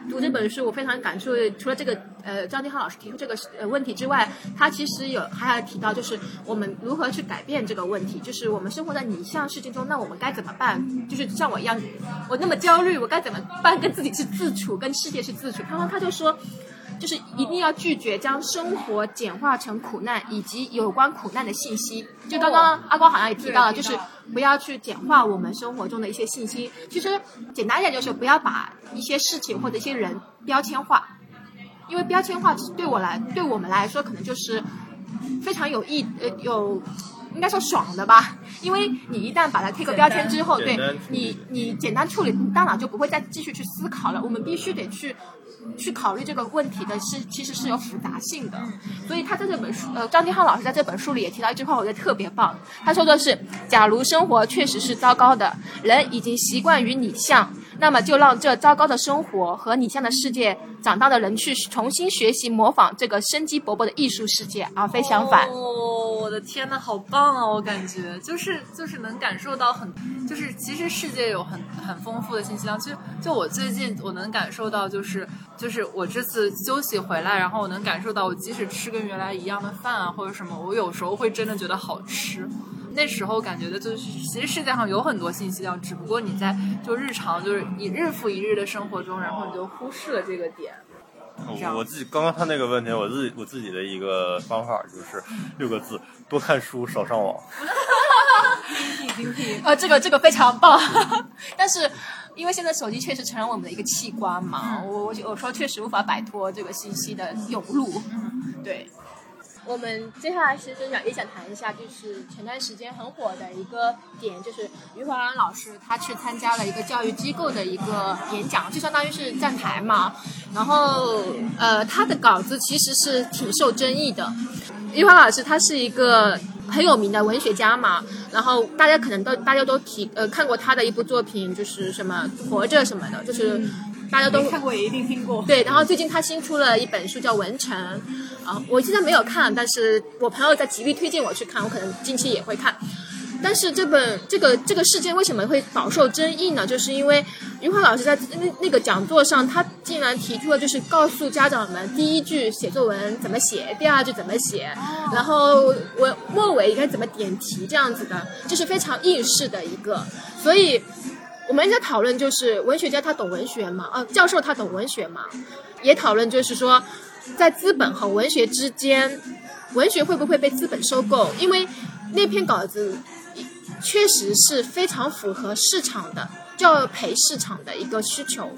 读这本书，我非常感触。除了这个，呃，张定浩老师提出这个呃问题之外，他其实有还要提到，就是我们如何去改变这个问题。就是我们生活在拟像世界中，那我们该怎么办？就是像我一样，我那么焦虑，我该怎么办？跟自己是自处，跟世界是自处。然后他就说。就是一定要拒绝将生活简化成苦难以及有关苦难的信息。就刚刚阿光好像也提到了，就是不要去简化我们生活中的一些信息。其实简单一点就是不要把一些事情或者一些人标签化，因为标签化对我来对我们来说可能就是非常有益呃有应该说爽的吧。因为你一旦把它贴个标签之后，对你你简单处理，你大脑就不会再继续去思考了。我们必须得去。去考虑这个问题的是，其实是有复杂性的。所以他在这本书，呃，张天浩老师在这本书里也提到一句话，我觉得特别棒。他说的是：假如生活确实是糟糕的，人已经习惯于你像，那么就让这糟糕的生活和你像的世界长大的人去重新学习模仿这个生机勃勃的艺术世界，而非相反。哦，我的天呐，好棒啊！我感觉就是就是能感受到很，就是其实世界有很很丰富的信息量。其实就我最近我能感受到就是。就是我这次休息回来，然后我能感受到，我即使吃跟原来一样的饭啊，或者什么，我有时候会真的觉得好吃。那时候感觉的就是，其实世界上有很多信息量，只不过你在就日常就是你日复一日的生活中，然后你就忽视了这个点。我我自己刚刚他那个问题，我自己我自己的一个方法就是六个字：多看书，少上网。精辟精辟，呃，这个这个非常棒，但是。因为现在手机确实成了我们的一个器官嘛，我我有时候确实无法摆脱这个信息的涌入。嗯，对。我们接下来其实想也想谈一下，就是前段时间很火的一个点，就是余华老师他去参加了一个教育机构的一个演讲，就相当于是站台嘛。然后呃，他的稿子其实是挺受争议的。余华老师他是一个。很有名的文学家嘛，然后大家可能都大家都提呃看过他的一部作品，就是什么活着什么的，就是大家都看过也一定听过。对，然后最近他新出了一本书叫《文成》，啊，我现在没有看，但是我朋友在极力推荐我去看，我可能近期也会看。但是这本这个这个事件为什么会饱受争议呢？就是因为余华老师在那那个讲座上，他竟然提出了就是告诉家长们，第一句写作文怎么写，第二句怎么写，然后我末尾应该怎么点题，这样子的，就是非常应试的一个。所以我们在讨论，就是文学家他懂文学吗？啊，教授他懂文学吗？也讨论就是说，在资本和文学之间，文学会不会被资本收购？因为那篇稿子。确实是非常符合市场的，教培市场的一个需求。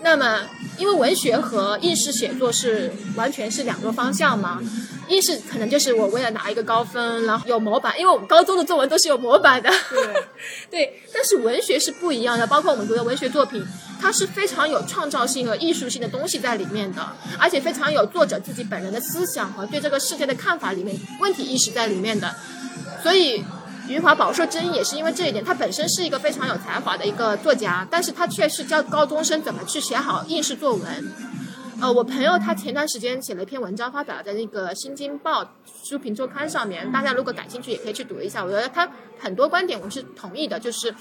那么，因为文学和应试写作是完全是两个方向嘛，应试可能就是我为了拿一个高分，然后有模板，因为我们高中的作文都是有模板的。对，对。但是文学是不一样的，包括我们读的文学作品，它是非常有创造性和艺术性的东西在里面的，而且非常有作者自己本人的思想和对这个世界的看法里面问题意识在里面的，所以。余华饱受争议也是因为这一点，他本身是一个非常有才华的一个作家，但是他却是教高中生怎么去写好应试作文。呃，我朋友他前段时间写了一篇文章，发表在那个《新京报》书评周刊上面，大家如果感兴趣也可以去读一下。我觉得他很多观点我是同意的，就是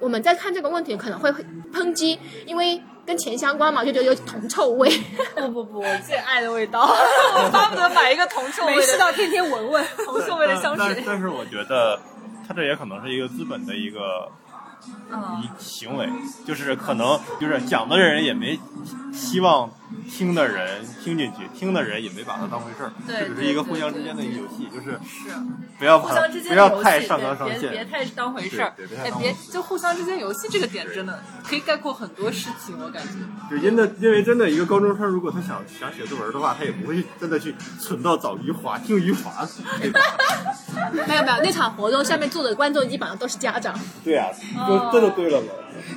我们在看这个问题可能会抨击，因为跟钱相关嘛，就觉得有铜臭味。不不不，最爱的味道，我巴不得买一个铜臭味的，没事到天天闻闻铜臭味的香水。但是我觉得。他这也可能是一个资本的一个一行为，就是可能就是讲的人也没希望听的人听进去，听的人也没把它当回事儿，这只是一个互相之间的一个游戏，就是是不要互相之间不要太上纲上线，别太当回事儿，哎，别就互相之间游戏这个点真的可以概括很多事情，我感觉。就因的，因为真的一个高中生，如果他想想写作文的话，他也不会真的去蠢到找余华听余华。没有没有，那场活动下面坐的观众基本上都是家长。对啊，就这就对了嘛。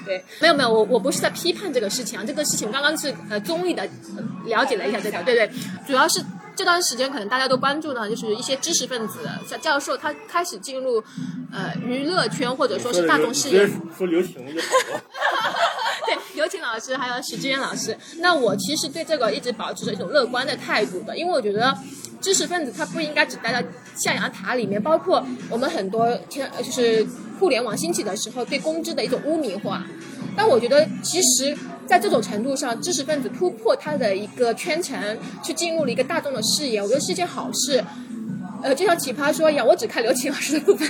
对，没有没有，我我不是在批判这个事情啊，这个事情刚刚是呃综艺的呃了解了一下这条，对对，主要是这段时间可能大家都关注呢，就是一些知识分子像教授他开始进入呃娱乐圈或者说是大众视野。说刘晴就好了。对，刘晴老师还有许志远老师，那我其实对这个一直保持着一种乐观的态度的，因为我觉得。知识分子他不应该只待在象牙塔里面，包括我们很多天就是互联网兴起的时候对公知的一种污名化。但我觉得，其实，在这种程度上，知识分子突破他的一个圈层，去进入了一个大众的视野，我觉得是一件好事。呃，就像奇葩说一样，我只看刘擎老师的部分，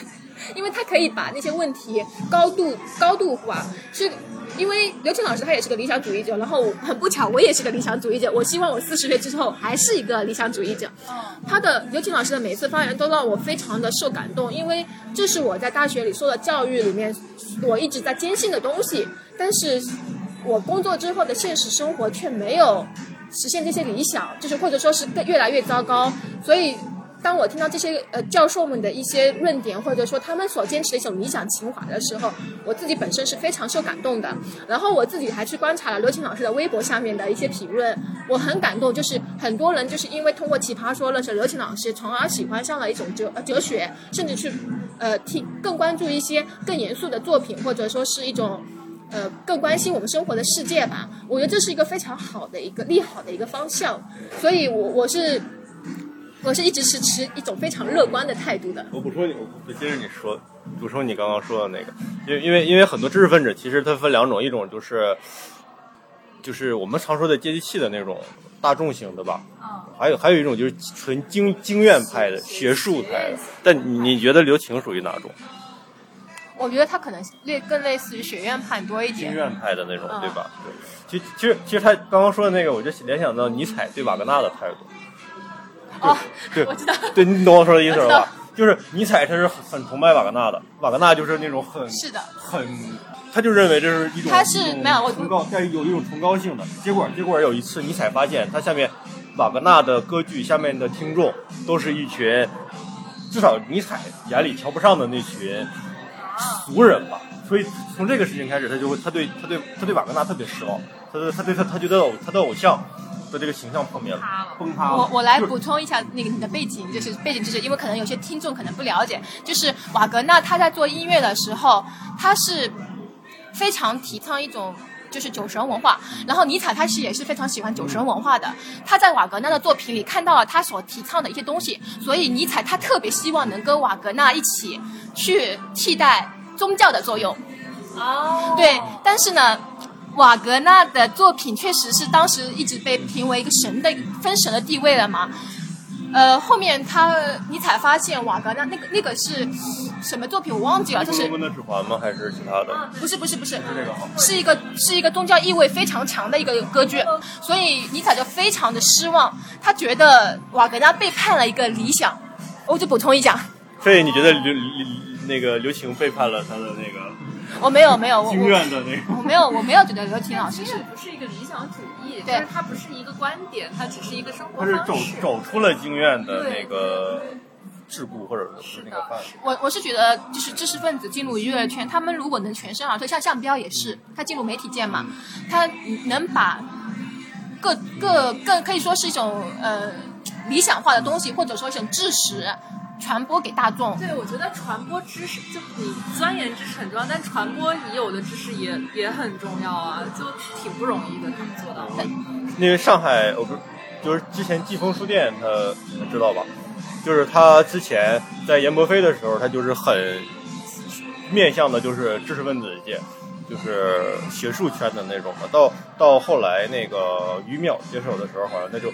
因为他可以把那些问题高度高度化，是。因为刘青老师他也是个理想主义者，然后很不巧我也是个理想主义者。我希望我四十岁之后还是一个理想主义者。他的刘青老师的每一次发言都让我非常的受感动，因为这是我在大学里受的教育里面我一直在坚信的东西。但是，我工作之后的现实生活却没有实现这些理想，就是或者说是更越来越糟糕。所以。当我听到这些呃教授们的一些论点，或者说他们所坚持的一种理想情怀的时候，我自己本身是非常受感动的。然后我自己还去观察了刘擎老师的微博下面的一些评论，我很感动，就是很多人就是因为通过奇葩说认识刘擎老师，从而喜欢上了一种哲哲学，甚至去呃听更关注一些更严肃的作品，或者说是一种呃更关心我们生活的世界吧。我觉得这是一个非常好的一个利好的一个方向，所以我我是。我是一直是持一种非常乐观的态度的。我补充你，我接着你说，补充你刚刚说的那个，因为因为因为很多知识分子其实他分两种，一种就是就是我们常说的接地气的那种大众型的吧，还有还有一种就是纯经经验派的学术派的。但你觉得刘擎属于哪种？我觉得他可能类更类似于学院派多一点。学院派的那种，对吧？对。其实其实其实他刚刚说的那个，我就联想到尼采对瓦格纳的态度。哦，对，我知道，对你懂我说的意思了吧？就是尼采他是很崇拜瓦格纳的，瓦格纳就是那种很是的，很，他就认为这是一种他是没有崇高，带有一种崇高性的。结果结果有一次尼采发现，他下面瓦格纳的歌剧下面的听众都是一群，至少尼采眼里瞧不上的那群俗人吧。所以从这个事情开始，他就会他对他对他对瓦格纳特别失望，他他对他他觉得偶他的偶像。的这个形象破灭了，崩塌了。我我来补充一下那个你的背景，就是背景知识，因为可能有些听众可能不了解，就是瓦格纳他在做音乐的时候，他是非常提倡一种。就是酒神文化，然后尼采他是也是非常喜欢酒神文化的。他在瓦格纳的作品里看到了他所提倡的一些东西，所以尼采他特别希望能跟瓦格纳一起去替代宗教的作用。哦，对，但是呢，瓦格纳的作品确实是当时一直被评为一个神的分神的地位了嘛。呃，后面他尼采发现瓦格纳那个那个是什么作品我忘记了，就是《的指环》吗？还是其他的？不是不是不是，是这个是一个是一个宗教意味非常强的一个歌剧，所以尼采就非常的失望，他觉得瓦格纳背叛了一个理想。我就补充一下，所以你觉得刘刘那个刘晴背叛了他的那个？我没有没有，经院的那个，我没有我没有觉得刘婷老师是不是一个理想主义，对，它不是一个观点，它只是一个生活方式。他是走走出了经院的那个桎梏，或者是那个范围。我我是觉得，就是知识分子进入娱乐圈，他们如果能全身而退，像向彪也是，他进入媒体界嘛，他能把各各更可以说是一种呃理想化的东西，或者说一种知识。传播给大众。对，我觉得传播知识，就你钻研知识很重要，但传播已有的知识也也很重要啊，就挺不容易的，他们做到。那个上海，我不是，就是之前季风书店，他知道吧？就是他之前在严博飞的时候，他就是很面向的，就是知识分子界，就是学术圈的那种嘛。到到后来那个于淼接手的时候，好像他就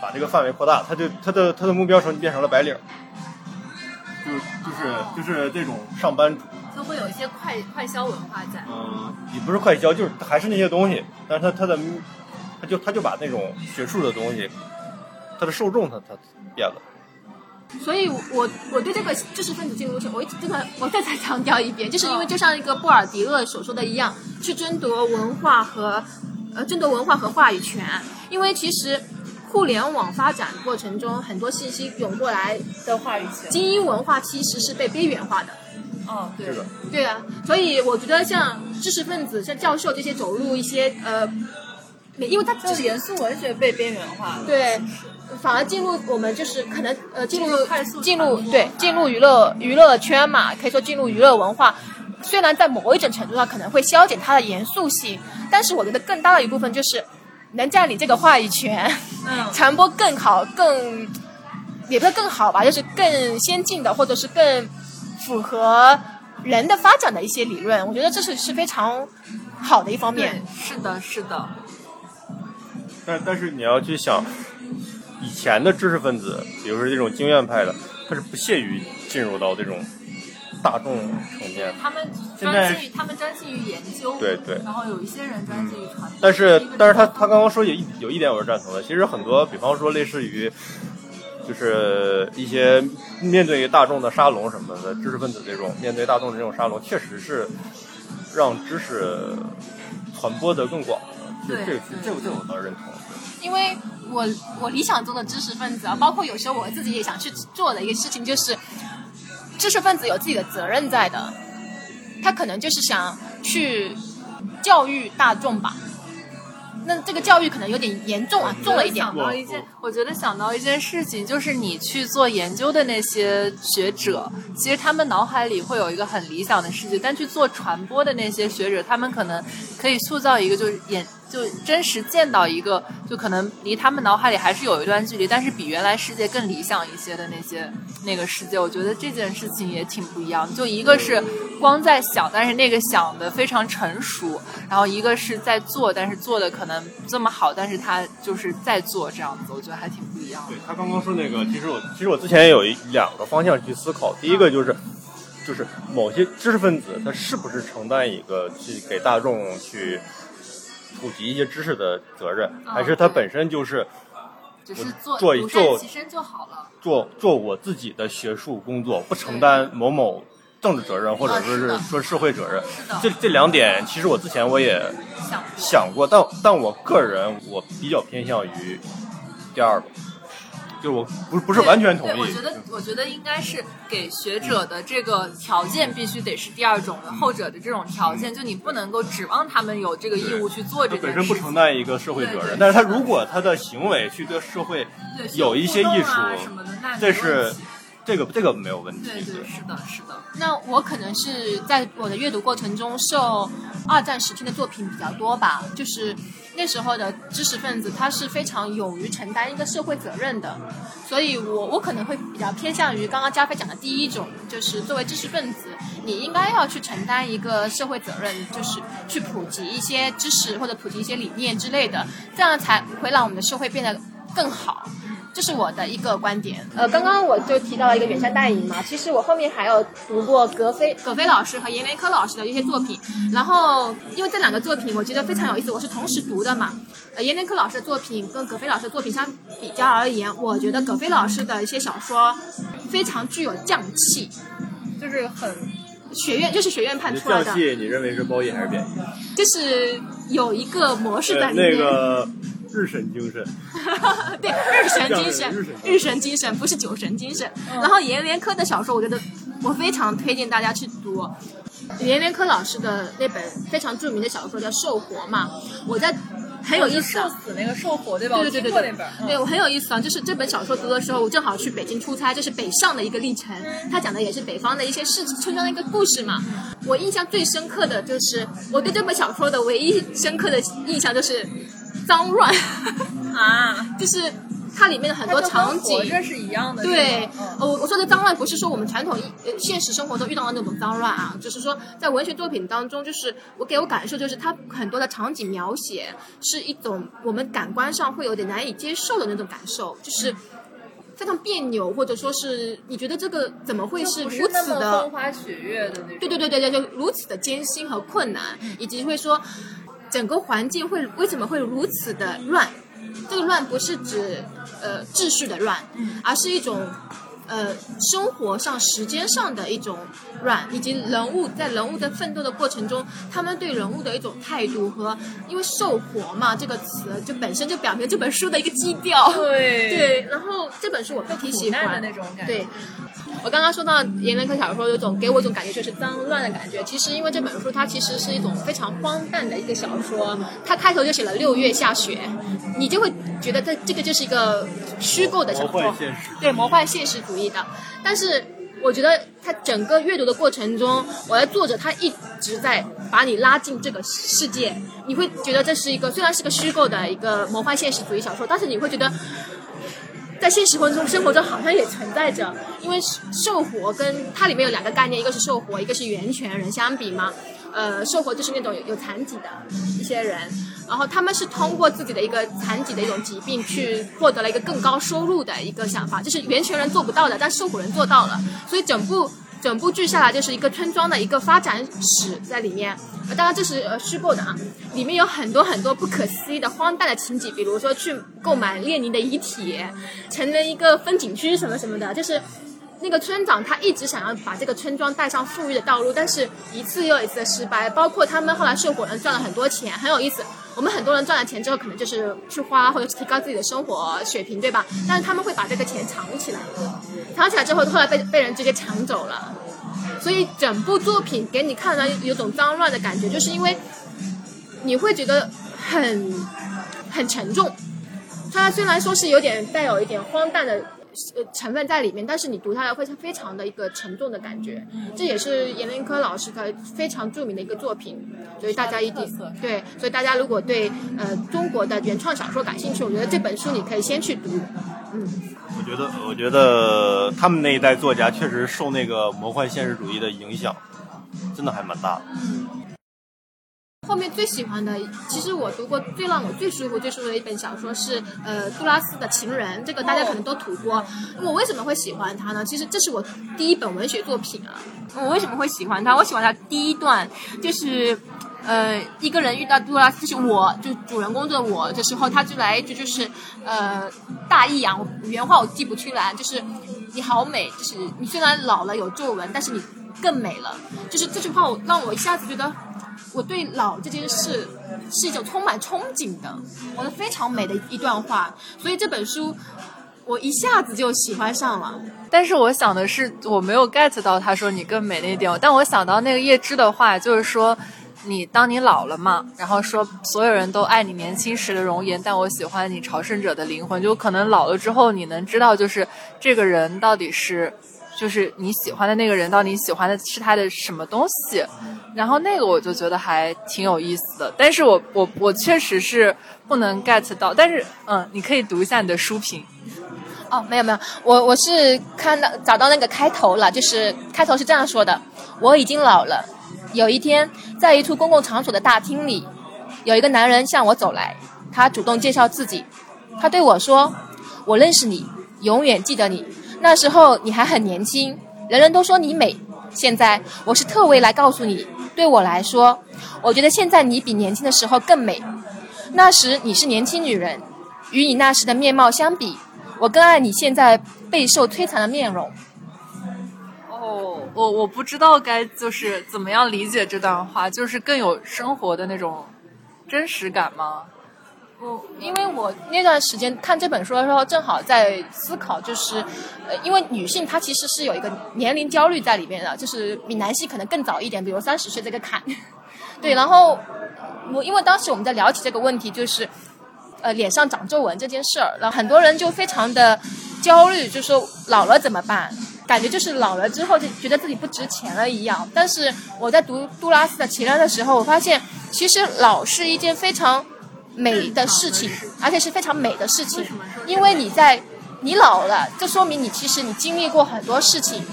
把这个范围扩大，他就他的他的目标成变成了白领。就就是就是这种上班族，就会有一些快快销文化在。嗯，也不是快销，就是还是那些东西，但是他他的他就他就把那种学术的东西，他的受众他他变了。所以，我我对这个知识分子进入圈，我一直真的我再再强调一遍，就是因为就像一个布尔迪厄所说的一样，去争夺文化和呃争夺文化和话语权，因为其实。互联网发展过程中，很多信息涌过来的话语权，精英文化其实是被边缘化的。哦，对的，对啊，所以我觉得像知识分子、像教授这些走入一些呃，因为他就是严肃文学被边缘化了，对，反而进入我们就是可能呃进入快速进入对进入娱乐娱乐圈嘛，可以说进入娱乐文化，虽然在某一种程度上可能会消减它的严肃性，但是我觉得更大的一部分就是。能占领这个话语权，嗯，传播更好、更也不是更好吧，就是更先进的，或者是更符合人的发展的一些理论，我觉得这是是非常好的一方面。是的，是的。但但是你要去想，以前的知识分子，比如说这种经验派的，他是不屑于进入到这种。大众层面，他们专心于他们专心于研究，对对，然后有一些人专心于传播。但是，但是他他刚刚说有一有一点我是赞同的，其实很多，比方说类似于，就是一些面对大众的沙龙什么的，知识分子这种面对大众的这种沙龙，确实是让知识传播的更广。这这这这我倒是认同。因为我我理想中的知识分子啊，包括有时候我自己也想去做的一个事情就是。知识分子有自己的责任在的，他可能就是想去教育大众吧。那这个教育可能有点严重啊，重了一点。我觉得想到一件事情，就是你去做研究的那些学者，其实他们脑海里会有一个很理想的世界，但去做传播的那些学者，他们可能可以塑造一个就是演。就真实见到一个，就可能离他们脑海里还是有一段距离，但是比原来世界更理想一些的那些那个世界，我觉得这件事情也挺不一样。就一个是光在想，但是那个想的非常成熟，然后一个是在做，但是做的可能这么好，但是他就是在做这样子，我觉得还挺不一样的。对他刚刚说那个，其实我其实我之前有一两个方向去思考，第一个就是就是某些知识分子他是不是承担一个去给大众去。普及一些知识的责任，还是他本身就是，只是做做做其身就好了。做做我自己的学术工作，不承担某某政治责任，或者说是说社会责任。这这两点，其实我之前我也想过，但但我个人我比较偏向于第二个，就我不是不是完全同意，我觉。得，我觉得应该是给学者的这个条件必须得是第二种的，后者的这种条件，就你不能够指望他们有这个义务去做这件事。他本身不承担一个社会责任，但是他如果他的行为去对社会有一些艺术啊什么的，那这是这个这个没有问题。对对，是的，是的。那我可能是在我的阅读过程中受二战时期的作品比较多吧，就是那时候的知识分子他是非常勇于承担一个社会责任的，所以我我可能会比较偏向于刚刚加菲讲的第一种，就是作为知识分子，你应该要去承担一个社会责任，就是去普及一些知识或者普及一些理念之类的，这样才会让我们的社会变得更好。这是我的一个观点。呃，刚刚我就提到了一个远山淡影嘛，其实我后面还有读过葛飞葛飞老师和阎连科老师的一些作品，然后因为这两个作品我觉得非常有意思，我是同时读的嘛。呃，阎连科老师的作品跟葛飞老师的作品相比较而言，我觉得葛飞老师的一些小说非常具有匠气，就是很学院就是学院派出来的你认为是褒义还是贬义？就是有一个模式在呃里面。那个日神精神，对，日神精神 日神，精神不是酒神精神。然后阎连科的小说，我觉得我非常推荐大家去读。阎连科老师的那本非常著名的小说叫《兽活》嘛，我在很有意思啊。受死那个兽活对吧？对对对对对我很有意思啊！就是这本小说读的时候，我正好去北京出差，这是北上的一个历程。他讲的也是北方的一些市村庄的一个故事嘛。我印象最深刻的就是我对这本小说的唯一深刻的印象就是脏乱。啊，就是它里面的很多场景。活着是一样的。对。我我说的脏乱不是说我们传统呃现实生活中遇到的那种脏乱啊，就是说在文学作品当中，就是我给我感受就是它很多的场景描写是一种我们感官上会有点难以接受的那种感受，就是非常别扭，或者说是你觉得这个怎么会是如此的风花雪月的那种。对对对对对，就如此的艰辛和困难，以及会说整个环境会为什么会如此的乱？这个乱不是指呃秩序的乱，而是一种呃生活上、时间上的一种乱，以及人物在人物的奋斗的过程中，他们对人物的一种态度和因为“受活”嘛这个词就本身就表明这本书的一个基调。对。对，然后这本书我挺喜苦难欢的那种感觉。对，我刚刚说到阎连科小说，有种给我一种感觉就是脏乱的感觉。其实因为这本书它其实是一种非常荒诞的一个小说，它开头就写了六月下雪，你就会觉得这这个就是一个虚构的小说。对魔幻现实主义的。但是我觉得它整个阅读的过程中，我的作者他一直在把你拉进这个世界，你会觉得这是一个虽然是个虚构的一个魔幻现实主义小说，但是你会觉得。在现实生活中，生活中好像也存在着，因为兽活跟它里面有两个概念，一个是兽活，一个是源泉人相比嘛。呃，兽活就是那种有残疾的一些人，然后他们是通过自己的一个残疾的一种疾病去获得了一个更高收入的一个想法，这是源泉人做不到的，但受苦人做到了，所以整部整部剧下来就是一个村庄的一个发展史在里面。呃当然这是呃虚构的啊，里面有很多很多不可思议的荒诞的情节，比如说去购买列宁的遗体，成了一个风景区什么什么的，就是。那个村长他一直想要把这个村庄带上富裕的道路，但是一次又一次的失败。包括他们后来受火人赚了很多钱，很有意思。我们很多人赚了钱之后，可能就是去花或者是提高自己的生活水平，对吧？但是他们会把这个钱藏起来，藏起来之后，后来被被人直接抢走了。所以整部作品给你看到有种脏乱的感觉，就是因为你会觉得很很沉重。它虽然说是有点带有一点荒诞的呃成分在里面，但是你读下来会是非常的一个沉重的感觉。这也是阎连科老师的非常著名的一个作品，所以大家一定对，所以大家如果对呃中国的原创小说感兴趣，我觉得这本书你可以先去读。嗯我觉得，我觉得他们那一代作家确实受那个魔幻现实主义的影响，真的还蛮大的。后面最喜欢的，其实我读过最让我最舒服、最舒服的一本小说是呃杜拉斯的《情人》，这个大家可能都读过。我为什么会喜欢它呢？其实这是我第一本文学作品啊。我为什么会喜欢它？我喜欢它第一段就是。呃，一个人遇到杜拉斯，就是我，就主人公的我的时候，他就来一句，就是呃，大意啊，原话我记不出来，就是你好美，就是你虽然老了有皱纹，但是你更美了。就是这句话，我让我一下子觉得我对老这件事是一种充满憧憬的，我的非常美的一段话。所以这本书我一下子就喜欢上了。但是我想的是，我没有 get 到他说你更美那一点。但我想到那个叶芝的话，就是说，你当你老了嘛，然后说所有人都爱你年轻时的容颜，但我喜欢你朝圣者的灵魂。就可能老了之后，你能知道，就是这个人到底是，就是你喜欢的那个人到底喜欢的是他的什么东西。然后那个我就觉得还挺有意思的。但是我我我确实是不能 get 到。但是嗯，你可以读一下你的书评。哦，没有没有，我我是看到找到那个开头了，就是开头是这样说的：我已经老了。有一天，在一处公共场所的大厅里，有一个男人向我走来，他主动介绍自己，他对我说：“我认识你，永远记得你。那时候你还很年轻，人人都说你美。现在我是特为来告诉你，对我来说，我觉得现在你比年轻的时候更美。那时你是年轻女人，与你那时的面貌相比。”我更爱你现在备受摧残的面容。哦，我我不知道该就是怎么样理解这段话，就是更有生活的那种真实感吗？我因为我那段时间看这本书的时候，正好在思考，就是呃，因为女性她其实是有一个年龄焦虑在里面的，就是比男性可能更早一点，比如三十岁这个坎。对，然后我因为当时我们在聊起这个问题，就是。呃，脸上长皱纹这件事儿，然后很多人就非常的焦虑，就说老了怎么办？感觉就是老了之后就觉得自己不值钱了一样。但是我在读杜拉斯的《奇人》的时候，我发现其实老是一件非常美的事情，而且是非常美的事情。因为你在你老了，这说明你其实你经历过很多事情。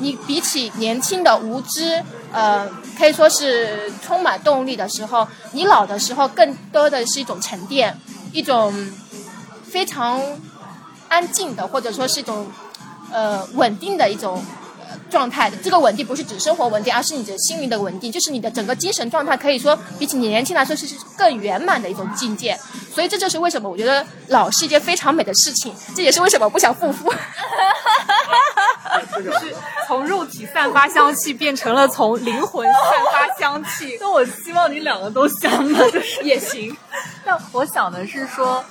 你比起年轻的无知，呃，可以说是充满动力的时候，你老的时候更多的是一种沉淀。一种非常安静的，或者说是一种呃稳定的一种状态的。这个稳定不是指生活稳定，而是你的心灵的稳定，就是你的整个精神状态可以说比起你年轻来说是更圆满的一种境界。所以这就是为什么我觉得老是一件非常美的事情。这也是为什么我不想复夫。就是从肉体散发香气变成了从灵魂散发香气。那我希望你两个都香的，就是也行。但我想的是说，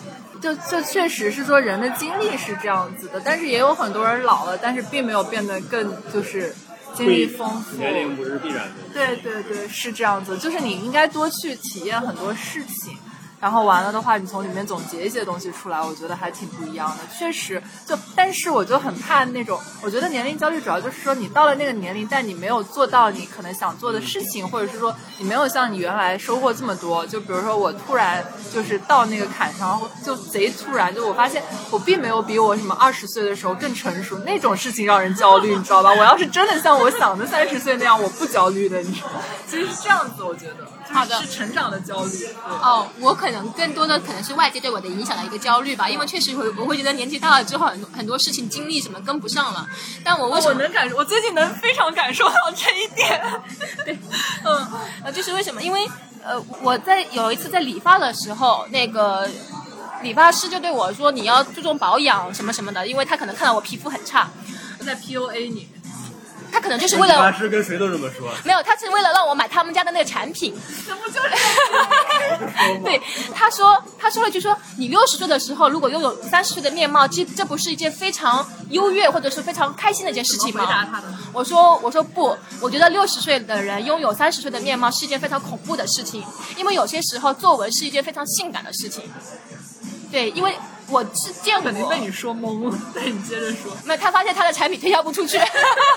就就确实是说人的经历是这样子的，但是也有很多人老了，但是并没有变得更就是经历丰富。年龄不是必然的。对对对，是这样子，就是你应该多去体验很多事情。然后完了的话，你从里面总结一些东西出来，我觉得还挺不一样的。确实，就但是我就很怕那种，我觉得年龄焦虑主要就是说你到了那个年龄，但你没有做到你可能想做的事情，或者是说你没有像你原来收获这么多。就比如说我突然就是到那个坎上，就贼突然，就我发现我并没有比我什么二十岁的时候更成熟，那种事情让人焦虑，你知道吧？我要是真的像我想的三十岁那样，我不焦虑的，你知道吗？其实是这样子，我觉得。好的，是成长的焦虑。哦，我可能更多的可能是外界对我的影响的一个焦虑吧，因为确实会我会觉得年纪大了之后，很多很多事情经历什么跟不上了。但我为什么？我能感受，我最近能非常感受到这一点。对，嗯，呃，就是为什么？因为呃，我在有一次在理发的时候，那个理发师就对我说：“你要注重保养什么什么的，因为他可能看到我皮肤很差，在 PUA 你。”他可能就是为了，跟谁都这么说。没有，他是为了让我买他们家的那个产品。这不就是？对，他说，他说了句说，你六十岁的时候如果拥有三十岁的面貌，这这不是一件非常优越或者是非常开心的一件事情吗？回答他的。我说，我说不，我觉得六十岁的人拥有三十岁的面貌是一件非常恐怖的事情，因为有些时候作文是一件非常性感的事情。对，因为。我是见过，肯定被你说懵了。对你接着说。没有，他发现他的产品推销不出去。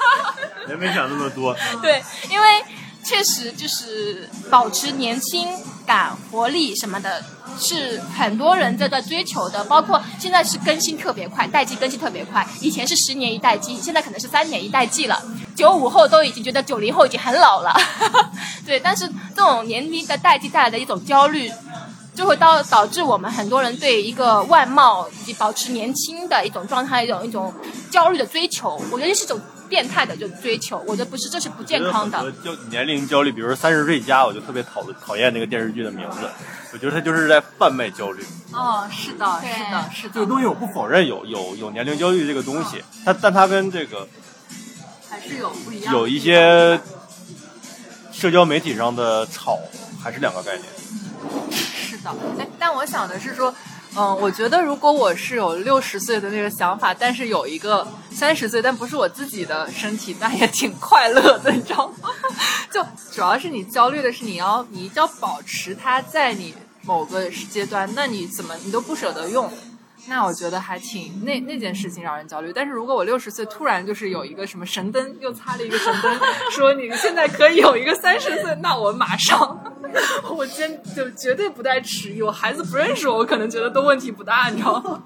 也没想那么多。对，因为确实就是保持年轻感、活力什么的，是很多人在在追求的。包括现在是更新特别快，代际更新特别快。以前是十年一代机，现在可能是三年一代机了。九五后都已经觉得九零后已经很老了。对，但是这种年龄的代际带来的一种焦虑。就会导导致我们很多人对一个外貌以及保持年轻的一种状态一种一种焦虑的追求，我觉得是一种变态的就追求，我觉得不是，这是不健康的。就年龄焦虑，比如说《三十岁加》，我就特别讨讨厌那个电视剧的名字，我觉得他就是在贩卖焦虑。哦，是的，是的，是的。这个东西我不否认有有有年龄焦虑这个东西，它但它跟这个还是有不一样，有一些社交媒体上的炒还是两个概念。哎，但我想的是说，嗯，我觉得如果我是有六十岁的那个想法，但是有一个三十岁，但不是我自己的身体，那也挺快乐的，你知道吗？就主要是你焦虑的是你要你一定要保持它在你某个阶段，那你怎么你都不舍得用。那我觉得还挺那那件事情让人焦虑。但是如果我六十岁突然就是有一个什么神灯又擦了一个神灯，说你现在可以有一个三十岁，那我马上，我真就绝对不带迟疑。我孩子不认识我，我可能觉得都问题不大，你知道吗？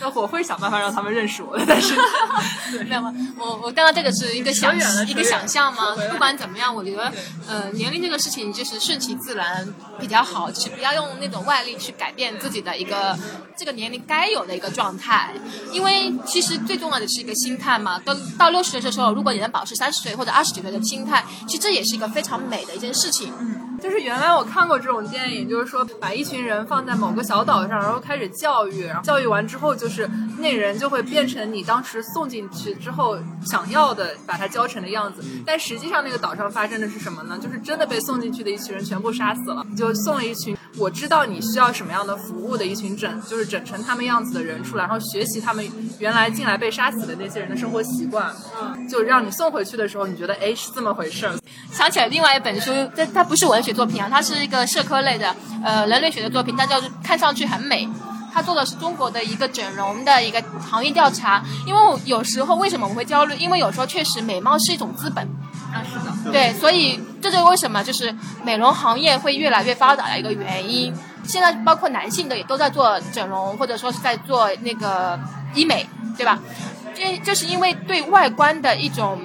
那我会想办法让他们认识我的。但是 没有吗？我我刚刚这个是一个想一个想象嘛回来。不管怎么样，我觉得呃年龄这个事情就是顺其自然比较好，就是不要用那种外力去改变自己的一个这个年龄该有的一个状态。因为其实最重要的是一个心态嘛。到到六十岁的时候，如果你能保持三十岁或者二十几岁的心态，其实这也是一个非常美的一件事情。就是原来我看过这种电影，就是说把一群人放在某个小岛上，然后开始教育，然后教育完之后，就是那人就会变成你当时送进去之后想要的，把他教成的样子。但实际上那个岛上发生的是什么呢？就是真的被送进去的一群人全部杀死了，就送了一群我知道你需要什么样的服务的一群整，就是整成他们样子的人出来，然后学习他们原来进来被杀死的那些人的生活习惯，就让你送回去的时候，你觉得哎是这么回事儿，想起来另外一本书，但它不是文学作品啊，它是一个社科类的呃人类学的作品，但叫看上去很美。它做的是中国的一个整容的一个行业调查，因为我有时候为什么我会焦虑？因为有时候确实美貌是一种资本，啊是的。对，所以这就是为什么就是美容行业会越来越发达的一个原因。现在包括男性的也都在做整容，或者说是在做那个医美，对吧？这就是因为对外观的一种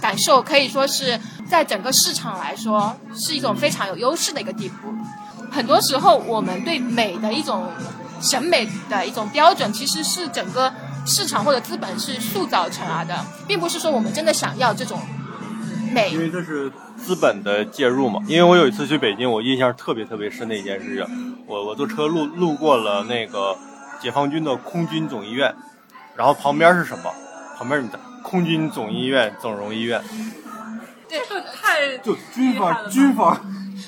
感受，可以说是在整个市场来说是一种非常有优势的一个地步。很多时候，我们对美的一种审美的一种标准，其实是整个市场或者资本是塑造成来的，并不是说我们真的想要这种美因。为这是资本的介入嘛。因为我有一次去北京，我印象特别特别深的一件事情，我我坐车路路过了那个解放军的空军总医院，然后旁边是什么？旁边你的空军总医院整容医院，对，太就军方军方。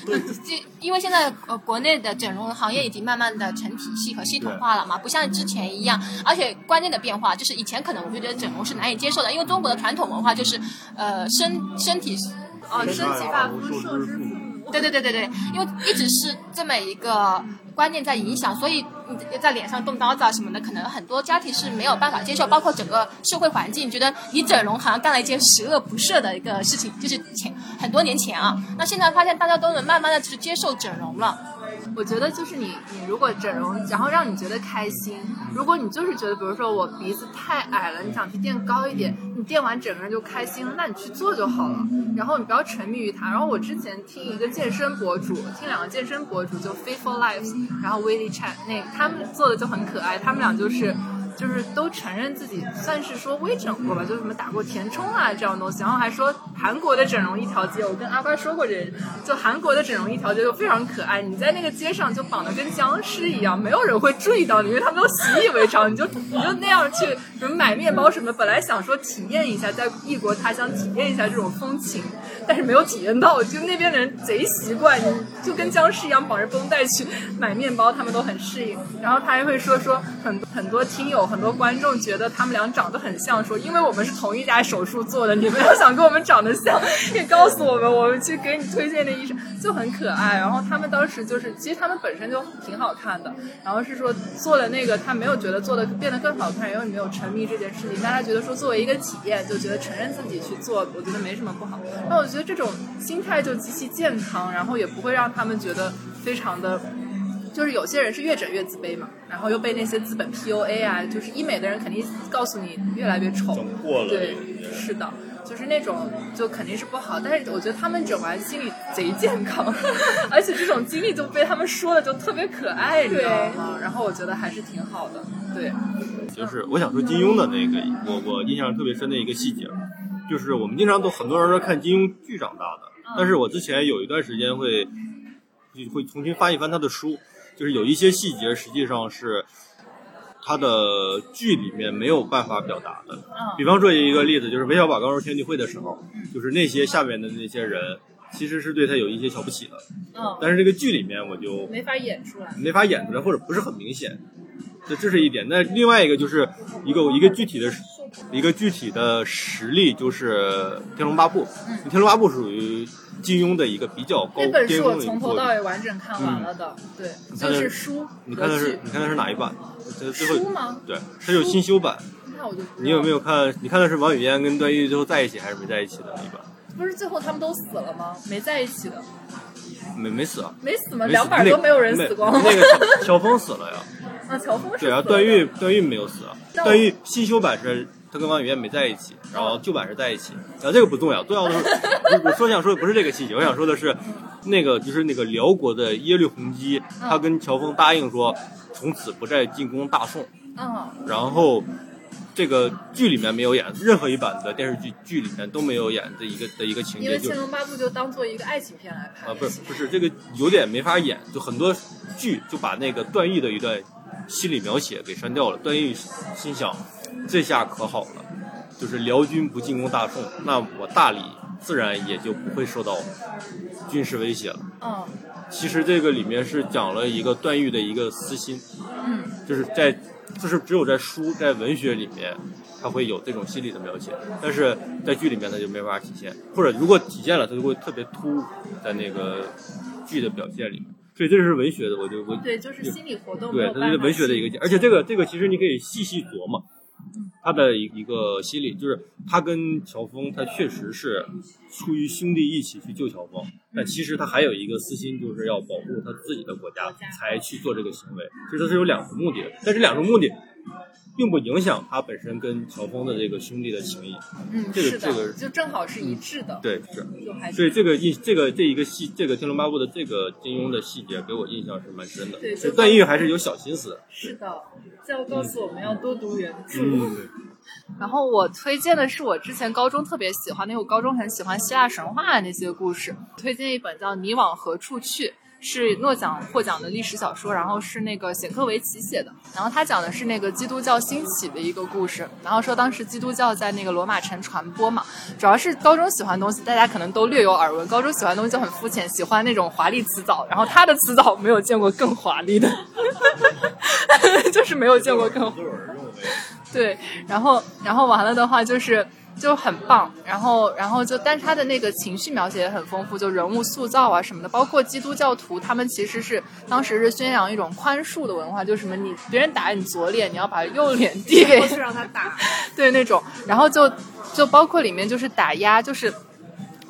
就因为现在呃国内的整容行业已经慢慢的成体系和系统化了嘛，不像之前一样，而且关键的变化就是以前可能我就觉得整容是难以接受的，因为中国的传统文化就是呃身身体是哦，身体发肤受之父母。对对对对对，因为一直是这么一个观念在影响，所以你在脸上动刀子啊什么的，可能很多家庭是没有办法接受，包括整个社会环境觉得你整容好像干了一件十恶不赦的一个事情，就是前很多年前啊，那现在发现大家都能慢慢的去接受整容了。我觉得就是你，你如果整容，然后让你觉得开心。如果你就是觉得，比如说我鼻子太矮了，你想去垫高一点，你垫完整个人就开心了，那你去做就好了。然后你不要沉迷于它。然后我之前听一个健身博主，听两个健身博主，就 Faithful Lives，然后 Willie Chat，那他们做的就很可爱，他们俩就是。就是都承认自己算是说微整过吧，就什么打过填充啊这样东西，然后还说韩国的整容一条街，我跟阿瓜说过这，就韩国的整容一条街就非常可爱，你在那个街上就绑得跟僵尸一样，没有人会注意到你，因为他们都习以为常，你就你就那样去什么买面包什么，本来想说体验一下在异国他乡体验一下这种风情，但是没有体验到，就那边的人贼习惯，你就跟僵尸一样绑着绷带去买面包，他们都很适应。然后他还会说说很多很多听友、很多观众觉得他们俩长得很像，说因为我们是同一家手术做的，你们要想跟我们长得像，也告诉我们，我们去给你推荐的医生就很可爱。然后他们当时就是，其实他们本身就挺好看的，然后是说做了那个，他没有觉得做的变得更好看，因为没有沉迷这件事情，但他觉得说作为一个体验，就觉得承认自己去做，我觉得没什么不好。那我觉这种心态就极其健康，然后也不会让他们觉得非常的。就是有些人是越整越自卑嘛，然后又被那些资本 PUA 啊，就是医美的人肯定告诉你越来越丑，整过了对，是的，就是那种就肯定是不好。但是我觉得他们整完心里贼健康，而且这种经历就被他们说的就特别可爱，你知道吗？然后我觉得还是挺好的，对。就是我想说金庸的那个，我我印象特别深的一个细节，就是我们经常都很多人说看金庸剧长大的，但是我之前有一段时间会会会重新翻一翻他的书，就是有一些细节实际上是他的剧里面没有办法表达的。比方说一个例子，就是韦小宝刚入天地会的时候，就是那些下面的那些人其实是对他有一些瞧不起的，嗯，但是这个剧里面我就没法演出来。没法演出来，或者不是很明显。这这是一点。那另外一个就是一个一个具体的一个具体的实例，就是《天龙八部》。嗯天龙八部》属于金庸的一个比较高巅是我从头峰的一个作品。到尾完整看完了的，对，就是书你看的是你看的是哪一版？这最后书吗？对，它有新修版。那我就你有没有看？你看的是王语嫣跟段誉最后在一起还是没在一起的那一版？不是最后他们都死了吗？没在一起的，没没死啊，没死吗？死两版都没有人死光吗？那个乔峰死了呀。啊，乔峰是对啊，段誉段誉没有死啊，段誉新修版是他跟王语嫣没在一起，然后旧版是在一起，然后这个不重要，重要的是我我说想说的不是这个细节，我想说的是那个就是那个辽国的耶律洪基，他跟乔峰答应说从此不再进攻大宋，嗯，然后这个剧里面没有演，任何一版的电视剧剧里面都没有演的一个的一个情因为节，《就天龙八部》就当做一个爱情片来拍啊，不是不是，这个有点没法演，就很多剧就把那个段誉的一段心理描写给删掉了。段誉心想，这下可好了，就是辽军不进攻大宋，那我大理自然也就不会受到军事威胁了。嗯其实这个里面是讲了一个段誉的一个私心，嗯，就是在，就是只有在书在文学里面，它会有这种心理的描写，但是在剧里面它就没法体现，或者如果体现了，它就会特别突兀在那个剧的表现里面。所以这是文学的，我就我对，就是心理活动对，有办法它是文学的一个点，而且这个这个其实你可以细细琢磨，他的一一个心理，就是他跟乔峰，他确实是出于兄弟义气去救乔峰，但其实他还有一个私心，就是要保护他自己的国家，才去做这个行为。其实他是有两个目的的，但是两个目的并不影响他本身跟乔峰的这个兄弟的情谊。嗯，这个是的，这个就正好是一致的，对，是。就还所以这个印这个这一个细这个《天龙八部》的这个金庸的细节给我印象是蛮深的。对就所以段誉还是有小心思的。是的，这要告诉我们要多读原著。嗯，然后我推荐的是我之前高中特别喜欢的，因为我高中很喜欢希腊神话的那些故事。推荐一本叫《你往何处去》，是诺奖获奖的历史小说，然后是那个显克维奇写的。然后他讲的是那个基督教兴起的一个故事，然后说当时基督教在那个罗马城传播嘛，主要是高中喜欢的东西，大家可能都略有耳闻。高中喜欢的东西就很肤浅，喜欢那种华丽辞藻，然后他的辞藻没有见过更华丽的，就是没有见过更华丽。对，然后然后完了的话就是就很棒，然后然后就但是他的那个情绪描写也很丰富，就人物塑造啊什么的，包括基督教徒他们其实是当时是宣扬一种宽恕的文化，就什么你别人打你左脸，你要把右脸递给过去让他打。对那种，然后就就包括里面就是打压，就是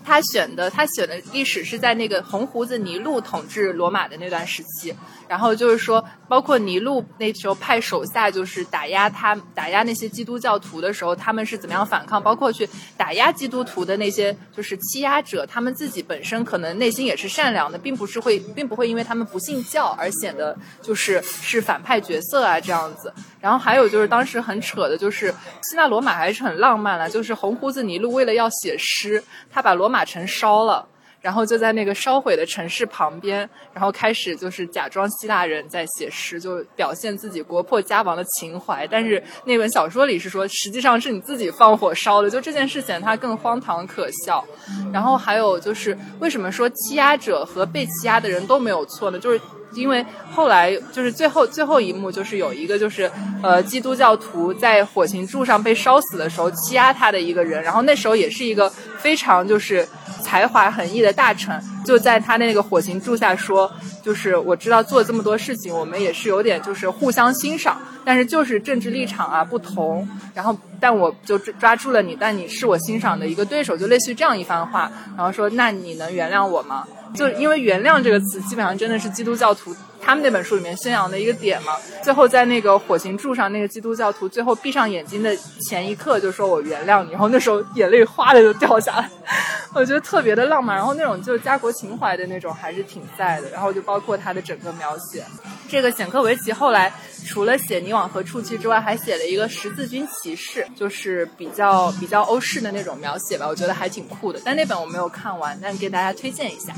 他选的他选的历史是在那个红胡子尼禄统治罗马的那段时期，然后就是说，包括尼禄那时候派手下就是打压他打压那些基督教徒的时候，他们是怎么样反抗，包括去打压基督徒的那些就是欺压者，他们自己本身可能内心也是善良的，并不是会并不会因为他们不信教而显得就是是反派角色啊这样子。然后还有就是当时很扯的，就是希腊罗马还是很浪漫了，就是红胡子尼禄为了要写诗，他把罗马城烧了。然后就在那个烧毁的城市旁边，然后开始就是假装希腊人在写诗，就表现自己国破家亡的情怀。但是那本小说里是说，实际上是你自己放火烧的，就这件事显得它更荒唐可笑。然后还有就是，为什么说欺压者和被欺压的人都没有错呢？就是因为后来就是最后最后一幕，就是有一个就是呃基督教徒在火刑柱上被烧死的时候欺压他的一个人，然后那时候也是一个非常就是才华横溢的大臣，就在他那个火刑柱下说，就是我知道做这么多事情，我们也是有点就是互相欣赏，但是就是政治立场啊不同，然后但我就抓住了你，但你是我欣赏的一个对手，就类似于这样一番话，然后说那你能原谅我吗？就因为“原谅”这个词，基本上真的是基督教徒他们那本书里面宣扬的一个点嘛。最后在那个火刑柱上，那个基督教徒最后闭上眼睛的前一刻就说我原谅你，然后那时候眼泪哗的就掉下来，我觉得特别的浪漫。然后那种就是家国情怀的那种还是挺在的。然后就包括他的整个描写，这个显克维奇后来除了写你往何处去之外，还写了一个十字军骑士，就是比较比较欧式的那种描写吧，我觉得还挺酷的。但那本我没有看完，但给大家推荐一下。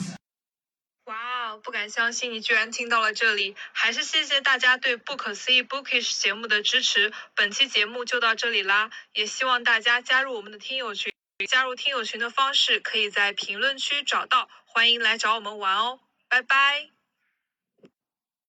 哇，不敢相信你居然听到了这里，还是谢谢大家对不可思议 Bookish 节目的支持。本期节目就到这里啦，也希望大家加入我们的听友群。加入听友群的方式可以在评论区找到，欢迎来找我们玩哦，拜拜。